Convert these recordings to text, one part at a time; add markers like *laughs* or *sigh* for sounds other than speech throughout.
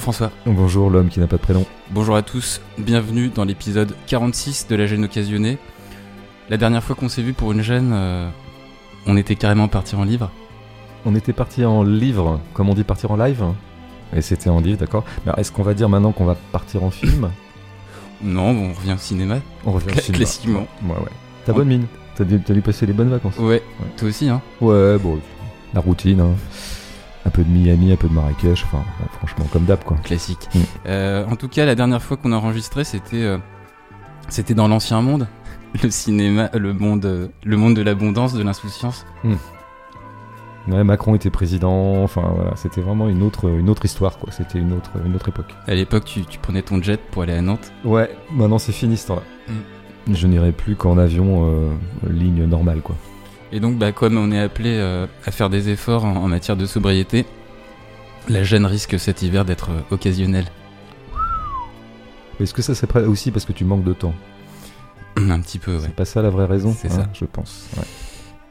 Bonjour François. Bonjour l'homme qui n'a pas de prénom. Bonjour à tous. Bienvenue dans l'épisode 46 de la gêne occasionnée. La dernière fois qu'on s'est vu pour une gêne, euh, on était carrément parti en livre. On était parti en livre, comme on dit partir en live. Et c'était en livre, d'accord. Mais est-ce qu'on va dire maintenant qu'on va partir en film *coughs* Non, on revient au cinéma. On revient au cinéma. classiquement. Ouais, ouais. T'as bonne mine. T'as dû, t'as dû passer les bonnes vacances. Ouais, toi aussi, hein Ouais, bon, la routine. hein. Un peu de Miami, un peu de Marrakech. Enfin, bon, franchement, comme d'hab, quoi. Classique. Mm. Euh, en tout cas, la dernière fois qu'on a enregistré, c'était euh, c'était dans l'ancien monde, le cinéma, le monde, euh, le monde de l'abondance, de l'insouciance. Ouais, Macron était président. Enfin, voilà, c'était vraiment une autre, une autre histoire, quoi. C'était une autre, une autre époque. À l'époque, tu, tu prenais ton jet pour aller à Nantes. Ouais, maintenant c'est fini, ce temps-là. Mm. Je n'irai plus qu'en avion, euh, ligne normale, quoi. Et donc, bah, comme on est appelé euh, à faire des efforts en, en matière de sobriété, la gêne risque cet hiver d'être euh, occasionnelle. Est-ce que ça serait aussi parce que tu manques de temps Un petit peu, ouais. C'est pas ça la vraie raison C'est hein, ça. Je pense. ouais.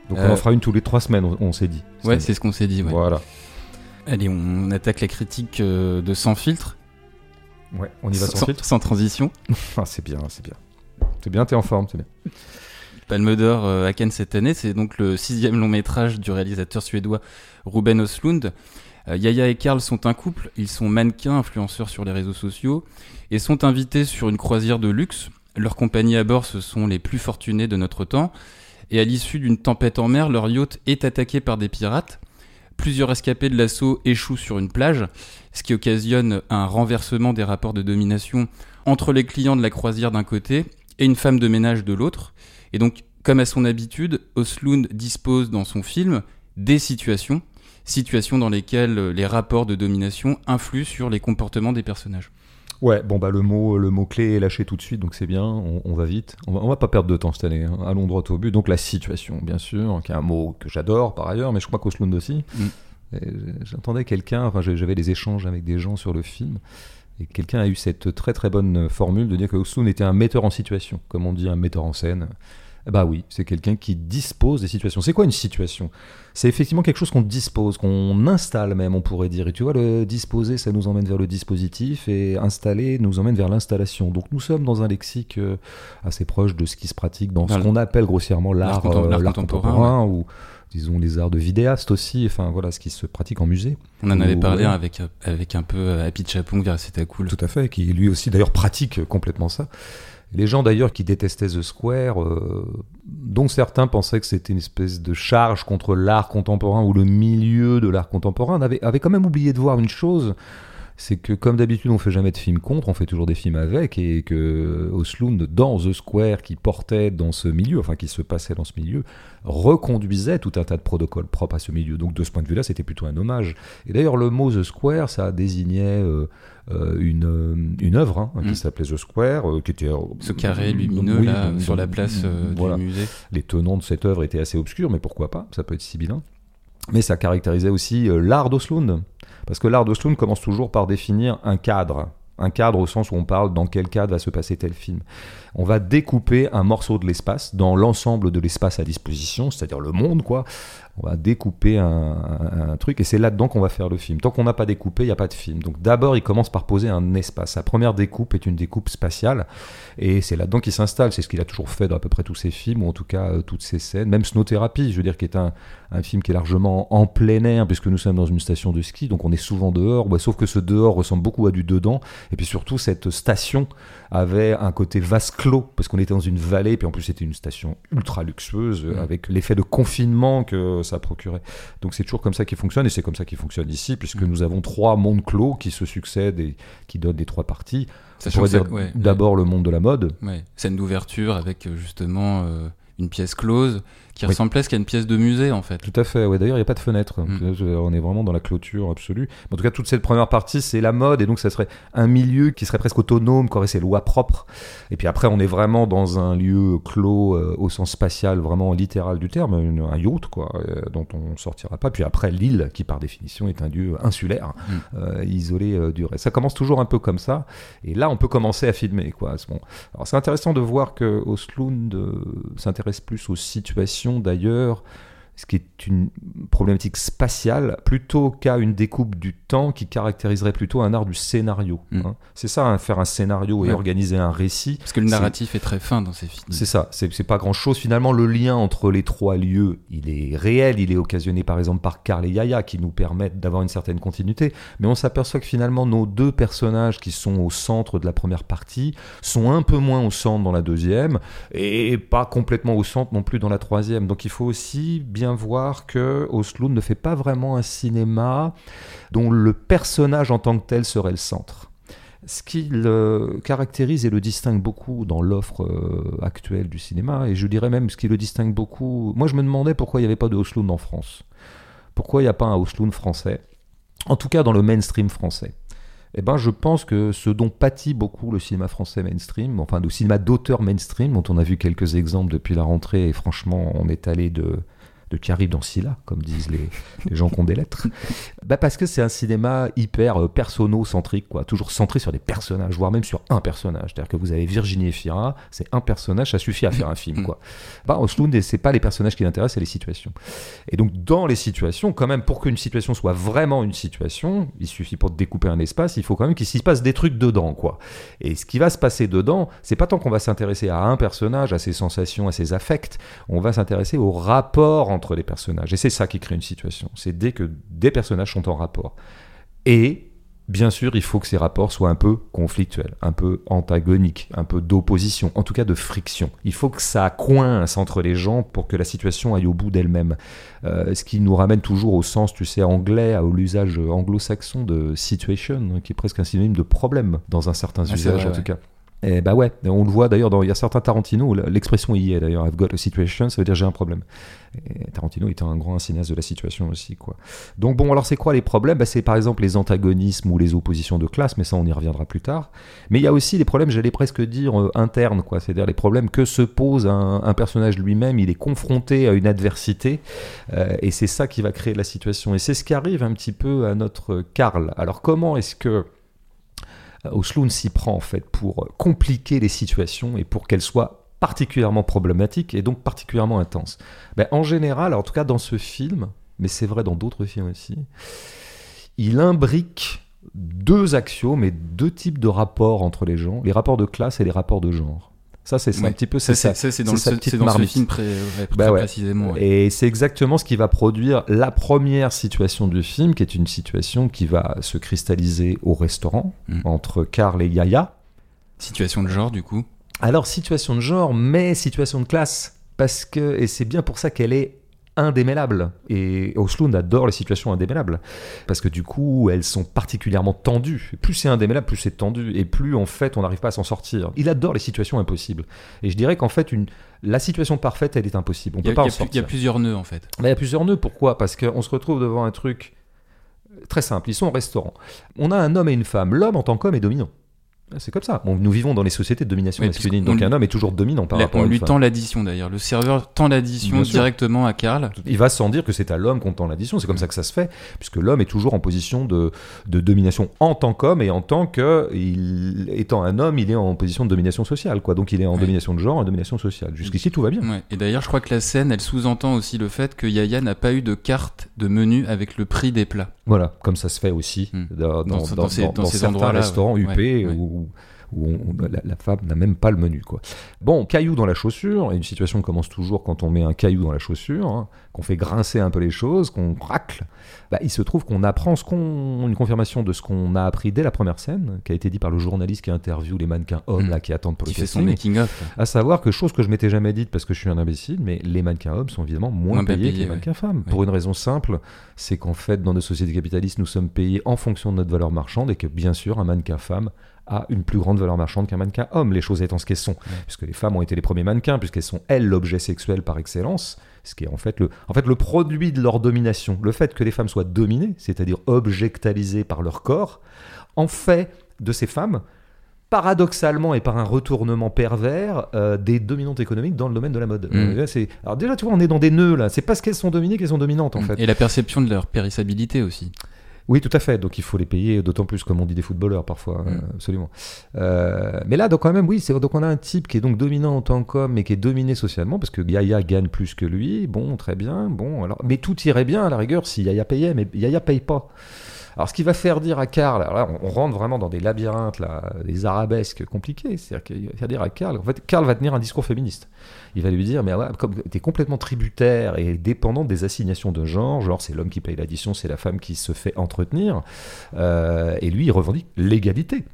Donc Euh, on en fera une tous les trois semaines, on, on s'est dit. Ouais, c'est ce qu'on s'est dit, ouais. Voilà. Allez, on attaque la critique euh, de Sans filtre. Ouais, on y va sans, filtre. sans transition. *laughs* Ah, c'est bien, c'est bien. C'est bien, t'es en forme, c'est bien. Palme d'Or euh, à Cannes cette année, c'est donc le sixième long métrage du réalisateur suédois Ruben Östlund. Euh, Yaya et Karl sont un couple, ils sont mannequins, influenceurs sur les réseaux sociaux, et sont invités sur une croisière de luxe. Leurs compagnies à bord, ce sont les plus fortunés de notre temps, et à l'issue d'une tempête en mer, leur yacht est attaqué par des pirates. Plusieurs escapés de l'assaut échouent sur une plage, ce qui occasionne un renversement des rapports de domination entre les clients de la croisière d'un côté et une femme de ménage de l'autre. Et donc, comme à son habitude, Oslund dispose dans son film des situations, situations dans lesquelles euh, les rapports de domination influent sur les comportements des personnages. Ouais, bon bah le mot, le mot clé est lâché tout de suite, donc c'est bien. On, on va vite. On va, on va pas perdre de temps cette année. hein. Allons droit au but. Donc la situation, bien sûr, qui est un mot que j'adore par ailleurs, mais je crois qu'Oslund aussi. Mm. J'entendais quelqu'un, enfin j'avais des échanges avec des gens sur le film. Et quelqu'un a eu cette très très bonne formule de dire que Oslund était un metteur en situation, comme on dit un metteur en scène. Eh Bah oui, c'est quelqu'un qui dispose des situations. C'est quoi une situation? C'est effectivement quelque chose qu'on dispose, qu'on installe même, on pourrait dire. Et tu vois, le disposer, ça nous emmène vers le dispositif, et installer nous emmène vers l'installation. Donc nous sommes dans un lexique euh, assez proche de ce qui se pratique dans Dans ce qu'on appelle grossièrement l'art L'art contem- euh, l'art l'art contemporain, contemporain, ou disons les arts de vidéaste aussi. Enfin voilà, ce qui se pratique en musée. On en avait parlé ouais. avec, euh, avec un peu euh, Happy Chapong vers C'était cool. Tout à fait, qui lui aussi d'ailleurs pratique complètement ça. Les gens d'ailleurs qui détestaient The Square, euh, dont certains pensaient que c'était une espèce de charge contre l'art contemporain ou le milieu de l'art contemporain, avaient, avaient quand même oublié de voir une chose, c'est que comme d'habitude on fait jamais de film contre, on fait toujours des films avec, et que Oslund, dans The Square, qui portait dans ce milieu, enfin qui se passait dans ce milieu, reconduisait tout un tas de protocoles propres à ce milieu. Donc de ce point de vue-là, c'était plutôt un hommage. Et d'ailleurs, le mot The Square, ça désignait euh, euh, une, euh, une œuvre hein, Mm. qui s'appelait The Square, euh, qui était... Ce carré lumineux oui, là sur la place euh, voilà. du musée. Les tenants de cette œuvre étaient assez obscurs, mais pourquoi pas Ça peut être sibyllin. Mais ça caractérisait aussi l'art d'Oslund. Parce que l'art d'Oslund commence toujours par définir un cadre. Un cadre au sens où on parle dans quel cadre va se passer tel film. On va découper un morceau de l'espace dans l'ensemble de l'espace à disposition, c'est-à-dire le monde, quoi. On va découper un truc et c'est là-dedans qu'on va faire le film. Tant qu'on n'a pas découpé, il n'y a pas de film. Donc d'abord, il commence par poser un espace. Sa première découpe est une découpe spatiale et c'est là-dedans qu'il s'installe. C'est ce qu'il a toujours fait dans à peu près tous ses films, ou en tout cas euh, toutes ses scènes. Même Snow Therapy, je veux dire, qui est un, un film qui est largement en plein air, puisque nous sommes dans une station de ski, donc on est souvent dehors. Ouais, sauf que ce dehors ressemble beaucoup à du dedans. Et puis surtout, cette station avait un côté vase clos, parce qu'on était dans une vallée, puis en plus c'était une station ultra luxueuse, Mm. avec l'effet de confinement que ça procurait. Donc c'est toujours comme ça qu'il fonctionne, et c'est comme ça qu'il fonctionne ici, puisque Mm. nous avons trois mondes clos qui se succèdent et qui donnent les trois parties. Sachant pourrait ça- dire d'abord le monde de la mode, scène d'ouverture avec euh, justement euh, une pièce close qui Oui. ressemble presque à une pièce de musée en fait. Tout à fait, ouais. d'ailleurs il n'y a pas de fenêtre, Mm. On est vraiment dans la clôture absolue. En tout cas, toute cette première partie, c'est la mode, et donc ça serait un milieu qui serait presque autonome, qui aurait ses lois propres. Et puis après, on est vraiment dans un lieu clos euh, au sens spatial, vraiment littéral du terme, une- un yacht, quoi, euh, dont on sortira pas. Puis après, l'île, qui par définition est un lieu insulaire, Mm. euh, isolé du reste. Ça commence toujours un peu comme ça, et là, on peut commencer à filmer, quoi. C'est Bon. Alors c'est intéressant de voir que Oslund s'intéresse plus aux situations d'ailleurs ce qui est une problématique spatiale plutôt qu'à une découpe du temps qui caractériserait plutôt un art du scénario. Mm. hein. C'est ça, hein, faire un scénario et Ouais. organiser un récit. Parce que le narratif est très fin dans ces films. C'est ça, c'est pas grand chose. Finalement, le lien entre les trois lieux, il est réel, il est occasionné par exemple par Karl et Yaya qui nous permettent d'avoir une certaine continuité. Mais on s'aperçoit que finalement, nos deux personnages qui sont au centre de la première partie sont un peu moins au centre dans la deuxième et pas complètement au centre non plus dans la troisième. Donc il faut aussi bien voir que Oslo ne fait pas vraiment un cinéma dont le personnage en tant que tel serait le centre. Ce qui le caractérise et le distingue beaucoup dans l'offre euh, actuelle du cinéma, et je dirais même ce qui le distingue beaucoup. Moi, je me demandais pourquoi il n'y avait pas de Oslo en France. Pourquoi il n'y a pas un Oslo français? En tout cas, dans le mainstream français. Eh ben, je pense que ce dont pâtit beaucoup le cinéma français mainstream, enfin le cinéma d'auteur mainstream, dont on a vu quelques exemples depuis la rentrée, et franchement, on est allé de, de qui arrive dans Scylla, comme disent les, gens qui ont des lettres. Bah parce que c'est un cinéma hyper euh, personno-centrique, quoi, toujours centré sur des personnages, voire même sur un personnage. C'est-à-dire que vous avez Virginie Efira, c'est un personnage, ça suffit à faire un film, quoi. Bah, Oslund, c'est pas les personnages qui l'intéressent, c'est les situations. Et donc, dans les situations, quand même, pour qu'une situation soit vraiment une situation, il suffit pour découper un espace, il faut quand même qu'il s'y passe des trucs dedans, quoi. Et ce qui va se passer dedans, c'est pas tant qu'on va s'intéresser à un personnage, à ses sensations, à ses affects, on va s'intéresser au rapport entre les personnages. Et c'est ça qui crée une situation. C'est dès que des personnages sont en rapport. Et bien sûr, il faut que ces rapports soient un peu conflictuels, un peu antagoniques, un peu d'opposition, en tout cas de friction. Il faut que ça coince entre les gens pour que la situation aille au bout d'elle-même. Euh, ce qui nous ramène toujours au sens, tu sais, anglais, à l'usage anglo-saxon de situation, qui est presque un synonyme de problème dans un certain c'est usage vrai, en ouais. tout cas. Et bah ouais, on le voit d'ailleurs dans il y a certains Tarantino, l'expression y est d'ailleurs, I've got a situation, ça veut dire j'ai un problème. Tarantino était un grand cinéaste de la situation aussi quoi. Donc bon, alors c'est quoi les problèmes? Bah, C'est par exemple les antagonismes ou les oppositions de classe, mais ça on y reviendra plus tard. Mais il y a aussi les problèmes, j'allais presque dire euh, internes quoi, c'est-à-dire les problèmes que se pose un, personnage lui-même, il est confronté à une adversité euh, et c'est ça qui va créer la situation. Et c'est ce qui arrive un petit peu à notre Karl. Alors comment est-ce que Osloon s'y prend en fait pour euh, compliquer les situations et pour qu'elles soient particulièrement problématiques et donc particulièrement intenses. Ben, en général, en tout cas dans ce film, mais c'est vrai dans d'autres films aussi, il imbrique deux axiomes et deux types de rapports entre les gens, les rapports de classe et les rapports de genre. Ça, c'est un petit peu Ça, c'est ça. c'est dans, sa petite dans ce film pré- ouais, Bah ouais. précisément. ouais. Et c'est exactement ce qui va produire la première situation du film, qui est une situation qui va se cristalliser au restaurant Mm. entre Karl et Yaya. Situation de genre, du coup. Alors, situation de genre, mais situation de classe. Parce que, et c'est bien pour ça qu'elle est indémêlable. Et Oslund adore les situations indémêlables. Parce que du coup, elles sont particulièrement tendues. Plus c'est indémêlable, plus c'est tendu. Et plus, en fait, on n'arrive pas à s'en sortir. Il adore les situations impossibles. Et je dirais qu'en fait, une, la situation parfaite, elle est impossible. On Il y, peut a, pas il y en plus- il y sortir. a plusieurs nœuds, en fait. Mais il y a plusieurs nœuds. Pourquoi? Parce qu'on se retrouve devant un truc très simple. Ils sont au restaurant. On a un homme et une femme. L'homme, en tant qu'homme, est dominant. C'est comme ça. Bon, nous vivons dans les sociétés de domination Oui, masculine. Donc un homme est toujours dominant par rapport on à une lui femme. tend l'addition, d'ailleurs. Le serveur tend l'addition directement à Karl. Il va sans dire que c'est à l'homme qu'on tend l'addition. C'est comme ça que ça se fait, puisque l'homme est toujours en position de, de domination en tant qu'homme et en tant que, il, étant un homme, il est en position de domination sociale. Quoi. Donc il est en domination de genre, en domination sociale. Jusqu'ici, tout va bien. Et d'ailleurs, je crois que la scène, elle sous-entend aussi le fait que Yaya n'a pas eu de carte de menu avec le prix des plats. Voilà, comme ça se fait aussi dans, ces- certains restaurants. UP Ouais, ouais. où, où on- la, la femme n'a même pas le menu. Quoi. Bon, caillou dans la chaussure, et une situation commence toujours quand on met un caillou dans la chaussure, hein, qu'on fait grincer un peu les choses, qu'on racle. Bah, il se trouve qu'on apprend ce qu'on, une confirmation de ce qu'on a appris dès la première scène, qui a été dit par le journaliste qui interviewe les mannequins hommes Hmm. là, qui attendent pour Qui le fait son casting. making-of. À savoir que chose que je m'étais jamais dite parce que je suis un imbécile, mais les mannequins hommes sont évidemment moins, payés, que les ouais. mannequins femmes. Oui. Pour une raison simple, c'est qu'en fait, dans nos sociétés capitalistes, nous sommes payés en fonction de notre valeur marchande et que bien sûr, un mannequin femme a une plus grande valeur marchande qu'un mannequin homme, les choses étant ce qu'elles sont. Puisque les femmes ont été les premiers mannequins, puisqu'elles sont elles l'objet sexuel par excellence, ce qui est en fait, le, en fait le produit de leur domination. Le fait que les femmes soient dominées, c'est-à-dire objectalisées par leur corps, en fait de ces femmes paradoxalement et par un retournement pervers euh, des dominantes économiques dans le domaine de la mode. Mm. Euh, là, Alors déjà, tu vois, on est dans des nœuds là. C'est parce qu'elles sont dominées qu'elles sont dominantes en fait. Et la perception de leur périssabilité aussi. Oui, tout à fait. Donc il faut les payer d'autant plus, comme on dit des footballeurs parfois, Mm. euh, absolument. Euh, mais là, donc quand même, oui, c'est donc on a un type qui est donc dominant en tant qu'homme, mais qui est dominé socialement parce que Yaya gagne plus que lui. Bon, très bien. Bon, alors, mais tout irait bien à la rigueur si Yaya payait, mais Yaya paye pas. Alors, ce qui va faire dire à Karl, là, on, rentre vraiment dans des labyrinthes, là, des arabesques compliqués. C'est-à-dire qu'il va faire dire à Karl, en fait, Karl va tenir un discours féministe. Il va lui dire, mais ouais, comme t'es complètement tributaire et dépendant des assignations de genre, genre c'est l'homme qui paye l'addition, c'est la femme qui se fait entretenir, euh, et lui, il revendique l'égalité.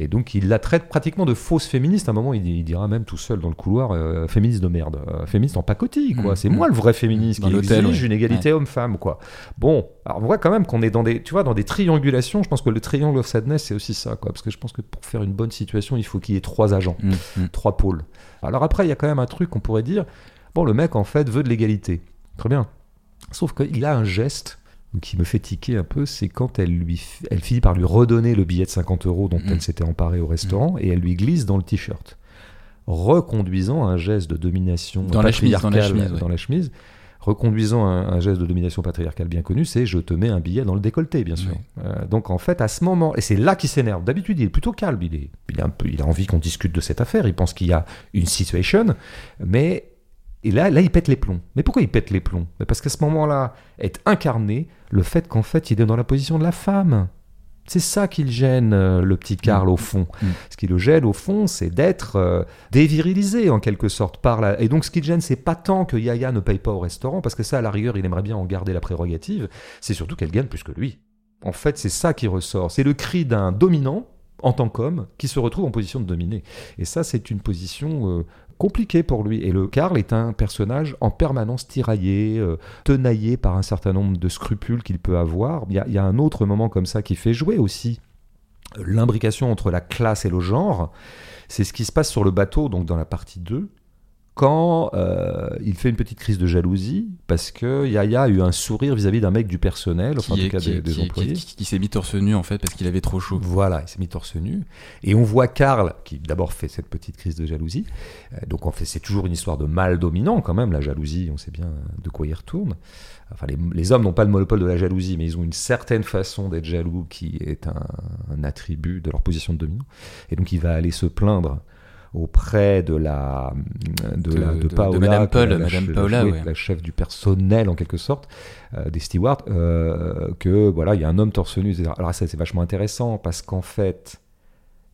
Et donc, il la traite pratiquement de fausse féministe. À un moment, il, il dira même tout seul dans le couloir, euh, féministe de merde, euh, féministe en pacotille, quoi. Mm, c'est mm. moi le vrai féministe Dans qui exige ouais. une égalité homme-femme, quoi. Bon, alors on voit quand même qu'on est dans des, tu vois, dans des triangulations. Je pense que le triangle of sadness, c'est aussi ça, quoi. Parce que je pense que pour faire une bonne situation, il faut qu'il y ait trois agents mm. trois pôles. Alors après, il y a quand même un truc qu'on pourrait dire, bon, le mec, en fait, veut de l'égalité. Très bien. Sauf qu'il a un geste qui me fait tiquer un peu, c'est quand elle, lui, elle finit par lui redonner le billet de 50 euros dont elle s'était emparée au restaurant, et elle lui glisse dans le t-shirt, reconduisant un geste de domination Dans la chemise, dans la patriarcale chemise, ouais. dans la chemise, reconduisant un, un geste de domination patriarcale bien connu, c'est je te mets un billet dans le décolleté, bien sûr. Euh, donc en fait, à ce moment, et c'est là qu'il s'énerve. D'habitude, il est plutôt calme. Il, est, il, est un peu, il a envie qu'on discute de cette affaire. Il pense qu'il y a une situation, mais et là, là, il pète les plombs. Mais pourquoi il pète les plombs? Mais Parce qu'à ce moment-là, est incarné le fait qu'en fait, il est dans la position de la femme. C'est ça qui le gêne, euh, le petit Karl, au fond. Mm. Ce qui le gêne, au fond, c'est d'être euh, dévirilisé, en quelque sorte, par la... Et donc, ce qui le gêne, c'est pas tant que Yaya ne paye pas au restaurant, parce que ça, à la rigueur, il aimerait bien en garder la prérogative, c'est surtout qu'elle gagne plus que lui. En fait, c'est ça qui ressort. C'est le cri d'un dominant, en tant qu'homme, qui se retrouve en position de dominer. Et ça, c'est une position euh, compliquée pour lui. Et le Karl est un personnage en permanence tiraillé, euh, tenaillé par un certain nombre de scrupules qu'il peut avoir. Il y, y a un autre moment comme ça qui fait jouer aussi l'imbrication entre la classe et le genre. C'est ce qui se passe sur le bateau, donc dans la partie 2, quand euh, il fait une petite crise de jalousie parce que Yaya a eu un sourire vis-à-vis d'un mec du personnel, enfin en tout cas qui- des, des qui- employés. qui- qui s'est mis torse nu en fait parce qu'il avait trop chaud. Voilà, il s'est mis torse nu. Et on voit Karl, qui d'abord fait cette petite crise de jalousie. Euh, donc en fait, c'est toujours une histoire de mal dominant quand même, la jalousie, on sait bien de quoi il retourne. Enfin, les, les hommes n'ont pas le monopole de la jalousie, mais ils ont une certaine façon d'être jaloux qui est un, un attribut de leur position de dominant. Et donc il va aller se plaindre auprès de la de, De- la, de, de- de Paola, Madame Paul, la, Madame che- Paola, ouais. la chef du personnel en quelque sorte euh, des stewards euh, que voilà il y a un homme torse nu etc. alors ça c'est vachement intéressant parce qu'en fait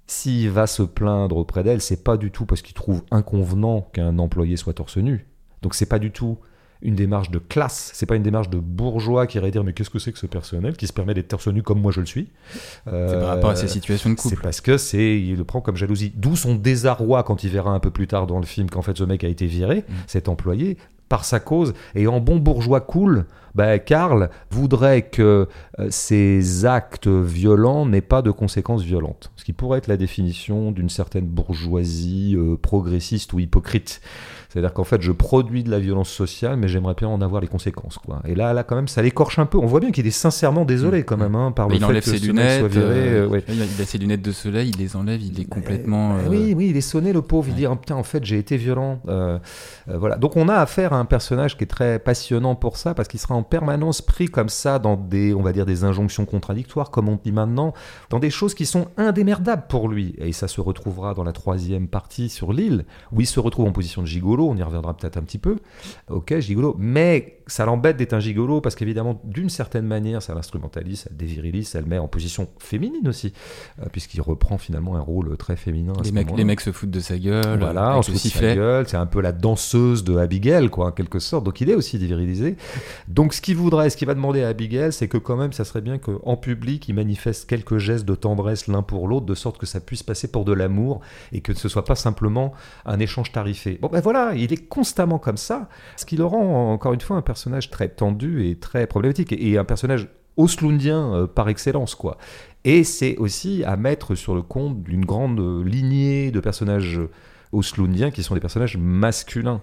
s'il va se plaindre auprès d'elle c'est pas du tout parce qu'il trouve inconvenant qu'un employé soit torse nu donc c'est pas du tout une démarche de classe, c'est pas une démarche de bourgeois qui irait dire mais qu'est-ce que c'est que ce personnel qui se permet d'être torse nu comme moi je le suis? C'est par rapport à ses situations de C'est couple. parce que c'est, il le prend comme jalousie. D'où son désarroi quand il verra un peu plus tard dans le film qu'en fait ce mec a été viré, Mm. cet employé, par sa cause. Et en bon bourgeois cool, bah, Karl voudrait que euh, ces actes violents n'aient pas de conséquences violentes. Ce qui pourrait être la définition d'une certaine bourgeoisie euh, progressiste ou hypocrite. C'est-à-dire qu'en fait, je produis de la violence sociale, mais j'aimerais bien en avoir les conséquences. Quoi. Et là, là, quand même, ça l'écorche un peu. On voit bien qu'il est sincèrement désolé, quand même, hein, par le il fait enlève que ses mec soit lunettes. viré. euh, euh, ouais. il, a, ses lunettes de soleil, il les enlève, il est complètement. Euh, euh, Oui, oui, il est sonné le pauvre. Il ouais. dit ah, putain, en fait, j'ai été violent. Euh, euh, voilà. Donc on a affaire à un personnage qui est très passionnant pour ça, parce qu'il sera en permanence pris comme ça dans des, on va dire, des injonctions contradictoires, comme on dit maintenant, dans des choses qui sont indémerdables pour lui. Et ça se retrouvera dans la troisième partie sur l'île, où il se retrouve en position de gigolo. On y reviendra peut-être un petit peu. Ok, gigolo. Mais ça l'embête d'être un gigolo, parce qu'évidemment, d'une certaine manière, ça l'instrumentalise, ça le dévirilise, ça le met en position féminine aussi, euh, puisqu'il reprend finalement un rôle très féminin. à les, ce mecs, moment-là. les mecs se foutent de sa gueule. Voilà, on se fout de sa gueule, c'est un peu la danseuse de Abigail, quoi, en quelque sorte. Donc il est aussi dévirilisé. Donc ce qu'il voudrait, ce qu'il va demander à Abigail, c'est que quand même, ça serait bien qu'en public, il manifeste quelques gestes de tendresse l'un pour l'autre, de sorte que ça puisse passer pour de l'amour et que ce soit pas simplement un échange tarifé. Bon ben voilà, il est constamment comme ça, ce qui le rend encore une fois un personnage très tendu et très problématique et un personnage oslundien euh, par excellence, quoi. Et c'est aussi à mettre sur le compte d'une grande euh, lignée de personnages oslundiens qui sont des personnages masculins.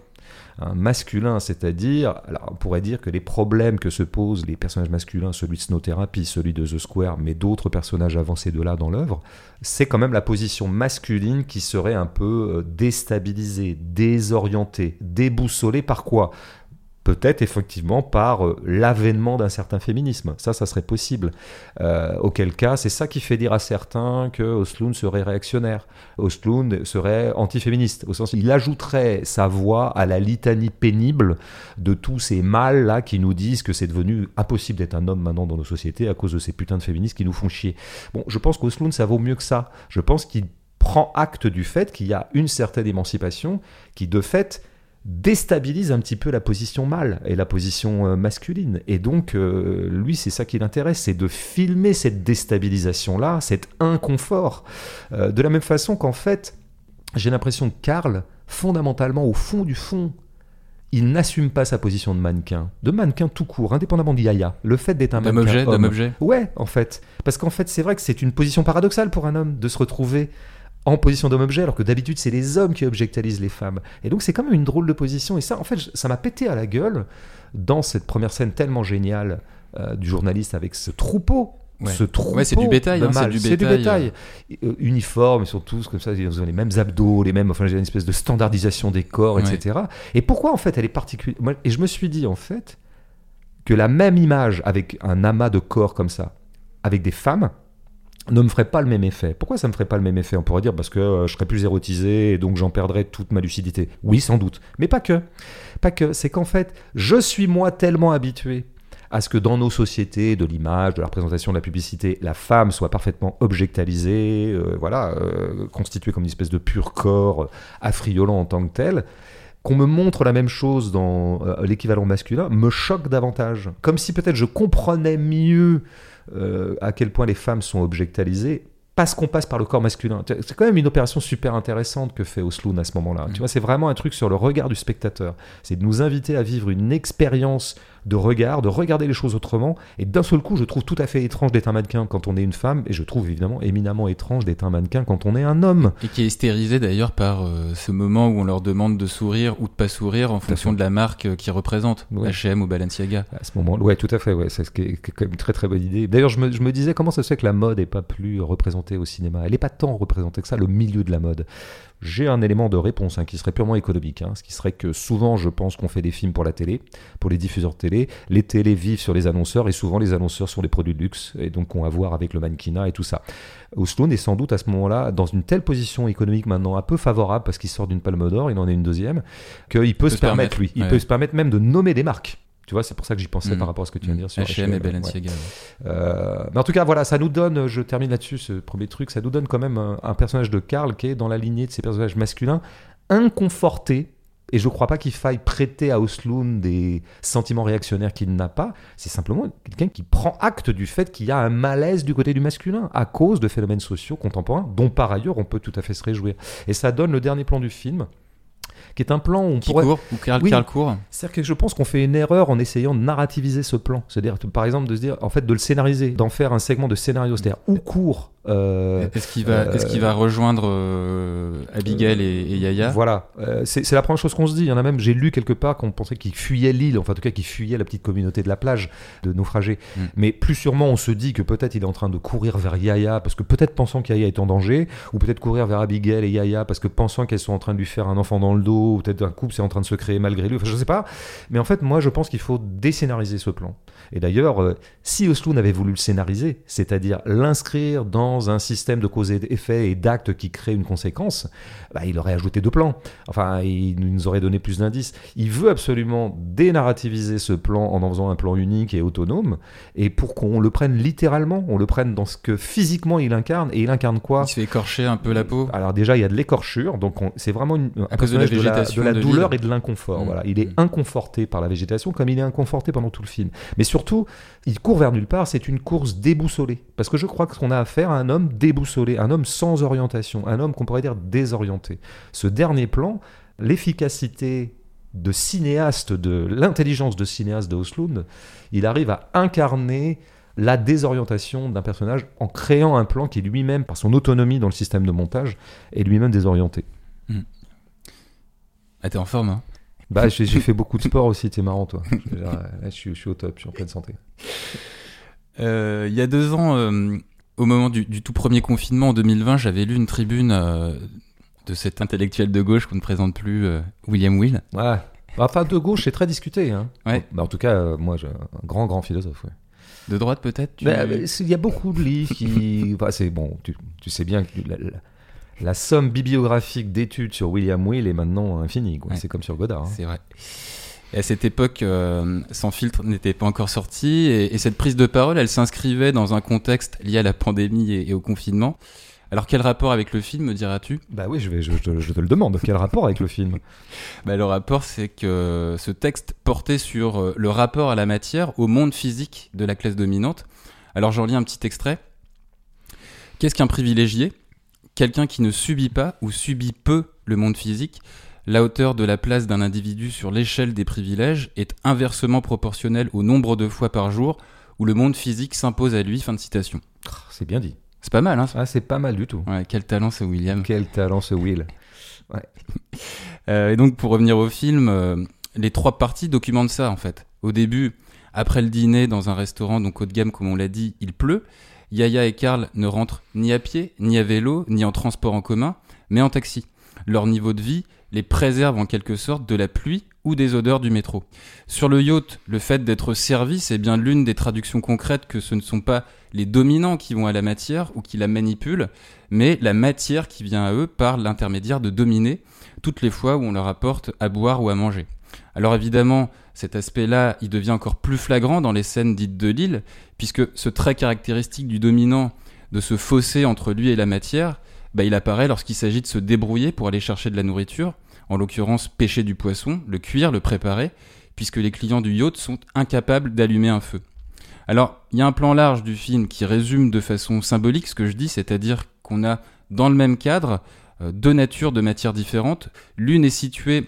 Un masculin, c'est-à-dire, on pourrait dire que les problèmes que se posent les personnages masculins, celui de Snow Therapy, celui de The Square, mais d'autres personnages avancés de là dans l'œuvre, c'est quand même la position masculine qui serait un peu euh, déstabilisée, désorientée, déboussolée par quoi? Peut-être effectivement par euh, l'avènement d'un certain féminisme. Ça, ça serait possible. Euh, auquel cas, c'est ça qui fait dire à certains que Osloon serait réactionnaire. Osloon serait antiféministe, au sens il ajouterait sa voix à la litanie pénible de tous ces mâles là qui nous disent que c'est devenu impossible d'être un homme maintenant dans nos sociétés à cause de ces putains de féministes qui nous font chier. Bon, je pense qu'Osloon, ça vaut mieux que ça. Je pense qu'il prend acte du fait qu'il y a une certaine émancipation qui, de fait, déstabilise un petit peu la position mâle et la position euh, masculine. Et donc, euh, lui, c'est ça qui l'intéresse, c'est de filmer cette déstabilisation-là, cet inconfort. Euh, de la même façon qu'en fait, j'ai l'impression que Karl, fondamentalement, au fond du fond, il n'assume pas sa position de mannequin, de mannequin tout court, indépendamment d'Yaya. Le fait d'être un mannequin. Objet, homme. objet. Ouais, en fait. Parce qu'en fait, c'est vrai que c'est une position paradoxale pour un homme de se retrouver en position d'homme-objet, alors que d'habitude c'est les hommes qui objectalisent les femmes. Et donc c'est quand même une drôle de position. Et ça, en fait, ça m'a pété à la gueule dans cette première scène tellement géniale euh, du journaliste avec ce troupeau. Ouais. Ce troupeau Ouais, c'est du bétail, hein, c'est du bétail. Euh, uniforme, ils sont tous comme ça, ils ont les mêmes abdos, les mêmes, enfin, j'ai une espèce de standardisation des corps, Ouais. etc. Et pourquoi en fait elle est particulière? Et je me suis dit en fait que la même image avec un amas de corps comme ça, avec des femmes, ne me ferait pas le même effet. Pourquoi ça me ferait pas le même effet? On pourrait dire parce que euh, je serais plus érotisé et donc j'en perdrais toute ma lucidité. Oui, sans doute. Mais pas que. Pas que. C'est qu'en fait, je suis moi tellement habitué à ce que dans nos sociétés de l'image, de la représentation, de la publicité, la femme soit parfaitement objectalisée, euh, voilà, euh, constituée comme une espèce de pur corps affriolant en tant que tel, qu'on me montre la même chose dans l'équivalent masculin me choque davantage. Comme si peut-être je comprenais mieux euh, à quel point les femmes sont objectalisées parce qu'on passe par le corps masculin. C'est quand même une opération super intéressante que fait Osloon à ce moment-là. Mm. Tu vois, c'est vraiment un truc sur le regard du spectateur. C'est de nous inviter à vivre une expérience de regard, de regarder les choses autrement. Et d'un seul coup, je trouve tout à fait étrange d'être un mannequin quand on est une femme, et je trouve évidemment éminemment étrange d'être un mannequin quand on est un homme. Et qui est hystérisé d'ailleurs par euh, ce moment où on leur demande de sourire ou de pas sourire en fonction de la marque euh, qu'ils représentent, Ouais. H&M ou Balenciaga. À ce moment, ouais, tout à fait, ouais, c'est ce qui est, qui est quand même une très très bonne idée. D'ailleurs, je me, je me disais comment ça se fait que la mode est pas plus représentée au cinéma. Elle n'est pas tant représentée que ça, le milieu de la mode. J'ai un élément de réponse hein, qui serait purement économique, hein, ce qui serait que souvent, je pense qu'on fait des films pour la télé, pour les diffuseurs de télé. Les télés vivent sur les annonceurs et souvent les annonceurs sont des produits de luxe et donc ont à voir avec le mannequinat et tout ça. Osloon est sans doute à ce moment-là dans une telle position économique maintenant un peu favorable parce qu'il sort d'une palme d'or, il en est une deuxième, qu'il peut, se permettre, lui, il peut se permettre même de nommer des marques. Tu vois, c'est pour ça que j'y pensais Mm. par rapport à ce que tu viens de dire sur H&M et. Balenciaga. ouais. Euh, mais en tout cas, voilà, ça nous donne, je termine là-dessus ce premier truc, ça nous donne quand même un, un personnage de Karl qui est dans la lignée de ces personnages masculins, inconforté. Et je crois pas qu'il faille prêter à Osloon des sentiments réactionnaires qu'il n'a pas. C'est simplement quelqu'un qui prend acte du fait qu'il y a un malaise du côté du masculin à cause de phénomènes sociaux contemporains dont par ailleurs on peut tout à fait se réjouir. Et ça donne le dernier plan du film, qui est un plan où on Qui pourrait... court ou Karl, Oui. Court C'est-à-dire que je pense qu'on fait une erreur en essayant de narrativiser ce plan. C'est-à-dire, par exemple, de se dire, en fait, de le scénariser, d'en faire un segment de scénario. C'est-à-dire, où court. Euh, Est-ce qu'il va, est-ce qu'il va rejoindre euh, Abigail et, et Yaya Voilà, Euh, c'est c'est la première chose qu'on se dit. Il y en a même, j'ai lu quelque part qu'on pensait qu'il fuyait l'île, enfin en tout cas qu'il fuyait la petite communauté de la plage de naufragés. Mm. Mais plus sûrement, on se dit que peut-être il est en train de courir vers Yaya parce que peut-être pensant qu'Yaya est en danger, ou peut-être courir vers Abigail et Yaya parce que pensant qu'elles sont en train de lui faire un enfant dans le dos, ou peut-être un couple c'est en train de se créer malgré lui. Enfin, je sais pas. Mais en fait, moi, je pense qu'il faut déscénariser ce plan. Et d'ailleurs, euh, si Osloon avait voulu le scénariser, c'est-à-dire l'inscrire dans un système de cause et d'effet et d'actes qui créent une conséquence, bah, il aurait ajouté deux plans. Enfin, il nous aurait donné plus d'indices. Il veut absolument dénarrativiser ce plan en en faisant un plan unique et autonome, et pour qu'on le prenne littéralement, on le prenne dans ce que physiquement il incarne, et il incarne quoi? Il se fait écorcher un peu la peau. alors déjà, il y a de l'écorchure, donc on- c'est vraiment une, un À cause de la végétation de la, de douleur l'île. et de l'inconfort. Mm. Voilà, il est Mm. inconforté par la végétation, comme il est inconforté pendant tout le film. Mais surtout, il court vers nulle part. C'est une course déboussolée, parce que je crois qu'on a affaire à un homme déboussolé, un homme sans orientation, un homme qu'on pourrait dire désorienté. Ce dernier plan, l'efficacité de cinéaste, de l'intelligence de cinéaste de Osloon, il arrive à incarner la désorientation d'un personnage en créant un plan qui lui-même, par son autonomie dans le système de montage, est lui-même désorienté. Ah, t'es en forme, hein? Bah, j'ai fait beaucoup de sport aussi, t'es marrant, toi. Je Là, je suis, je suis au top, je suis en pleine santé. Euh, il y a deux ans, euh, au moment du, du tout premier confinement en 2020, j'avais lu une tribune euh, de cet intellectuel de gauche qu'on ne présente plus, William Will, Ouais, Enfin, de gauche, c'est très discuté. Hein. Ouais. Bah, en tout cas, moi, j'ai un grand, grand philosophe. ouais. De droite peut-être tu- Bah, bah, Il y a beaucoup de livres qui. *laughs* c'est bon, tu, tu sais bien que la, la- la somme bibliographique d'études sur William Will est maintenant infinie. Ouais. C'est comme sur Godard. hein. C'est vrai. Et à cette époque, euh, Sans filtre n'était pas encore sorti, et, et cette prise de parole, elle s'inscrivait dans un contexte lié à la pandémie et, et au confinement. Alors quel rapport avec le film, me diras-tu? Bah oui, je, vais, je, te- je te le demande. Quel rapport avec le film? *laughs* Bah, Le rapport, c'est que ce texte portait sur euh, le rapport à la matière, au monde physique de la classe dominante. Alors j'en lis un petit extrait. Qu'est-ce qu'un privilégié? Quelqu'un qui ne subit pas ou subit peu le monde physique. La hauteur de la place d'un individu sur l'échelle des privilèges est inversement proportionnelle au nombre de fois par jour où le monde physique s'impose à lui. Fin de citation. Ah, C'est bien dit. C'est pas mal, hein Ah, c'est pas mal du tout. Ouais, quel talent c'est William. Quel talent ce Will. *laughs* Euh, et donc pour revenir au film, euh, les trois parties documentent ça en fait. Au début, après le dîner dans un restaurant donc haut de gamme comme on l'a dit, il pleut. Yaya et Karl ne rentrent ni à pied, ni à vélo, ni en transport en commun, mais en taxi. Leur niveau de vie les préserve en quelque sorte de la pluie ou des odeurs du métro. Sur le yacht, le fait d'être servi, c'est bien l'une des traductions concrètes que ce ne sont pas les dominants qui vont à la matière ou qui la manipulent, mais la matière qui vient à eux par l'intermédiaire de dominés, toutes les fois où on leur apporte à boire ou à manger. Alors évidemment, cet aspect-là, il devient encore plus flagrant dans les scènes dites de l'île, puisque ce trait caractéristique du dominant, de ce fossé entre lui et la matière, bah, il apparaît lorsqu'il s'agit de se débrouiller pour aller chercher de la nourriture, en l'occurrence pêcher du poisson, le cuire, le préparer, puisque les clients du yacht sont incapables d'allumer un feu. Alors, il y a un plan large du film qui résume de façon symbolique ce que je dis, c'est-à-dire qu'on a dans le même cadre euh, deux natures de matières différentes. L'une est située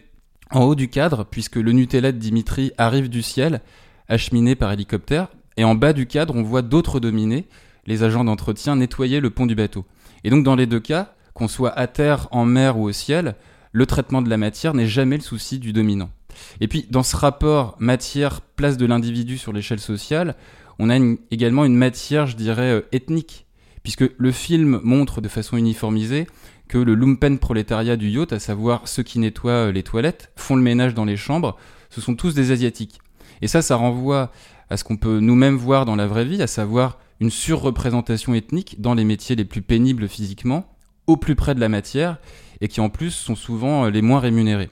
en haut du cadre, puisque le Nutella de Dimitri arrive du ciel, acheminé par hélicoptère, et en bas du cadre, on voit d'autres dominés, les agents d'entretien, nettoyer le pont du bateau. Et donc, dans les deux cas, qu'on soit à terre, en mer ou au ciel, le traitement de la matière n'est jamais le souci du dominant. Et puis, dans ce rapport matière-place de l'individu sur l'échelle sociale, on a également une matière, je dirais, euh, ethnique, puisque le film montre de façon uniformisée que le lumpen prolétariat du yacht, à savoir ceux qui nettoient euh, les toilettes, font le ménage dans les chambres, ce sont tous des Asiatiques. Et ça, ça renvoie à ce qu'on peut nous-mêmes voir dans la vraie vie, à savoir une surreprésentation ethnique dans les métiers les plus pénibles physiquement, au plus près de la matière, et qui en plus sont souvent euh, les moins rémunérés.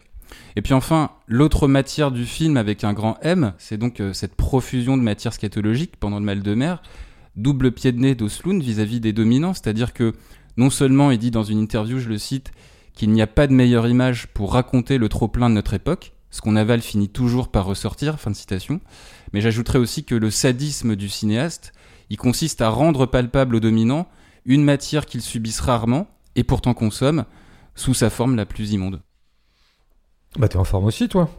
Et puis enfin, l'autre matière du film avec un grand M, c'est donc euh, cette profusion de matière scatologique pendant le mal de mer, double pied de nez d'Oslund vis-à-vis des dominants, c'est-à-dire que non seulement il dit dans une interview, je le cite, qu'il n'y a pas de meilleure image pour raconter le trop-plein de notre époque, ce qu'on avale finit toujours par ressortir, fin de citation, mais j'ajouterais aussi que le sadisme du cinéaste, il consiste à rendre palpable aux dominants une matière qu'ils subissent rarement et pourtant consomment sous sa forme la plus immonde. Bah, t'es en forme aussi, toi.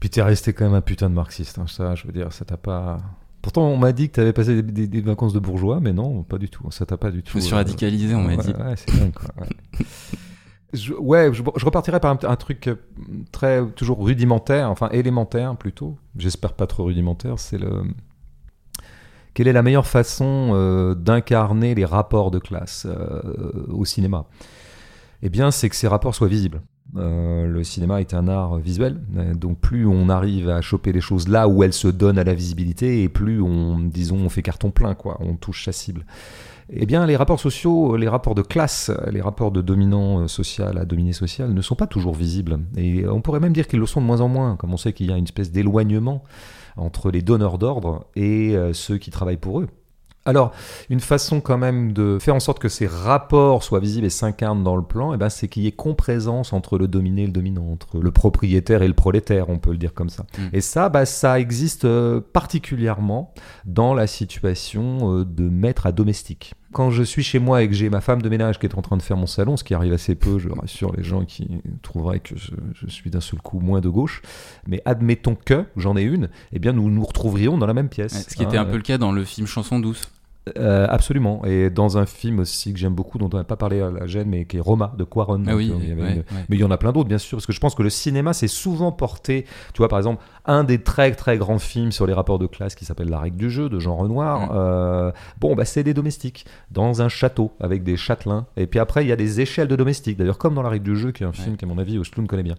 Puis t'es resté quand même un putain de marxiste. hein, Ça, je veux dire, ça t'a pas. Pourtant, on m'a dit que t'avais passé des, des- des vacances de bourgeois, mais non, pas du tout. Ça t'a pas du tout. Je me suis radicalisé, on m'a ouais, dit. Ouais, c'est dingue, quoi. ouais. *laughs* Je, ouais, je, je repartirais par un, un truc euh, très toujours rudimentaire, enfin élémentaire plutôt. J'espère pas trop rudimentaire. C'est le quelle est la meilleure façon euh, d'incarner les rapports de classe euh, au cinéma? Eh bien, c'est que ces rapports soient visibles. Euh, le cinéma est un art visuel, euh, donc plus on arrive à choper les choses là où elles se donnent à la visibilité, et plus on, disons, on fait carton plein, quoi, on touche sa cible. Eh bien, les rapports sociaux, les rapports de classe, les rapports de dominant euh, social à dominé social ne sont pas toujours visibles. Et on pourrait même dire qu'ils le sont de moins en moins, comme on sait qu'il y a une espèce d'éloignement entre les donneurs d'ordre et ceux qui travaillent pour eux. Alors, une façon quand même de faire en sorte que ces rapports soient visibles et s'incarnent dans le plan, eh ben, c'est qu'il y ait complaisance entre le dominé et le dominant, entre le propriétaire et le prolétaire, on peut le dire comme ça. Mm. Et ça, bah, ça existe euh, particulièrement dans la situation euh, de maître à domestique. Quand je suis chez moi et que j'ai ma femme de ménage qui est en train de faire mon salon, ce qui arrive assez peu, je rassure les gens qui trouveraient que je, je suis d'un seul coup moins de gauche, mais admettons que j'en ai une, eh bien nous nous retrouverions dans la même pièce. Ce qui était hein, un peu le cas dans le film Chanson douce. Euh, absolument. Et dans un film aussi que j'aime beaucoup, dont on n'a pas parlé à la gêne, mais qui est Roma de Quaron. Ah oui, Donc, il y avait ouais, une- ouais. Mais il y en a plein d'autres, bien sûr, parce que je pense que le cinéma s'est souvent porté. Tu vois, par exemple, un des très très grands films sur les rapports de classe qui s'appelle La règle du jeu de Jean Renoir. Euh, bon, bah, c'est des domestiques dans un château avec des châtelains. Et puis après, il y a des échelles de domestiques. D'ailleurs, comme dans La règle du jeu, qui est un film Ouais. qu'à mon avis, Osloon connaît bien.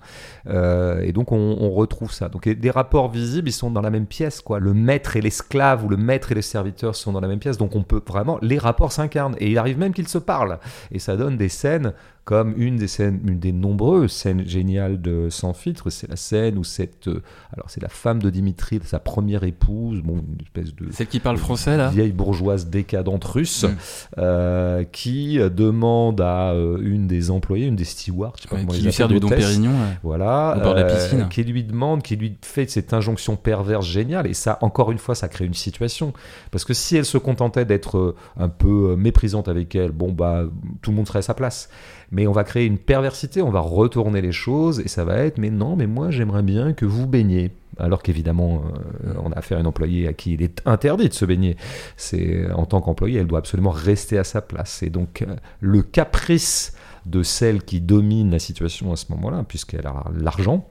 Euh, et donc, on, on retrouve ça. Donc, des rapports visibles, ils sont dans la même pièce, quoi. Le maître et l'esclave ou le maître et les serviteurs sont dans la même pièce. Donc, on peut vraiment. Les rapports s'incarnent. Et il arrive même qu'ils se parlent. Et ça donne des scènes comme une des scènes, une des nombreuses scènes géniales de Sans filtre, c'est la scène où cette, euh, alors c'est la femme de Dimitri, sa première épouse, bon, une espèce de Celle qui parle français, là vieille bourgeoise décadente russe, Mm. euh, qui euh, demande à euh, une des employées, une des stewards, je sais pas Ouais, comment Qui lui sert du d'hôtesse, Pérignon. ouais. voilà, Au bord de la euh, piscine. qui lui demande, qui lui fait cette injonction perverse géniale, et ça, encore une fois, ça crée une situation, parce que si elle se contentait d'être un peu méprisante avec elle, bon bah, tout le monde serait à sa place. Mais on va créer une perversité, on va retourner les choses, et ça va être, mais non, mais moi j'aimerais bien que vous baigniez. Alors qu'évidemment, euh, on a affaire à une employée à qui il est interdit de se baigner. C'est en tant qu'employée, elle doit absolument rester à sa place. Et donc euh, le caprice de celle qui domine la situation à ce moment-là, puisqu'elle a l'argent,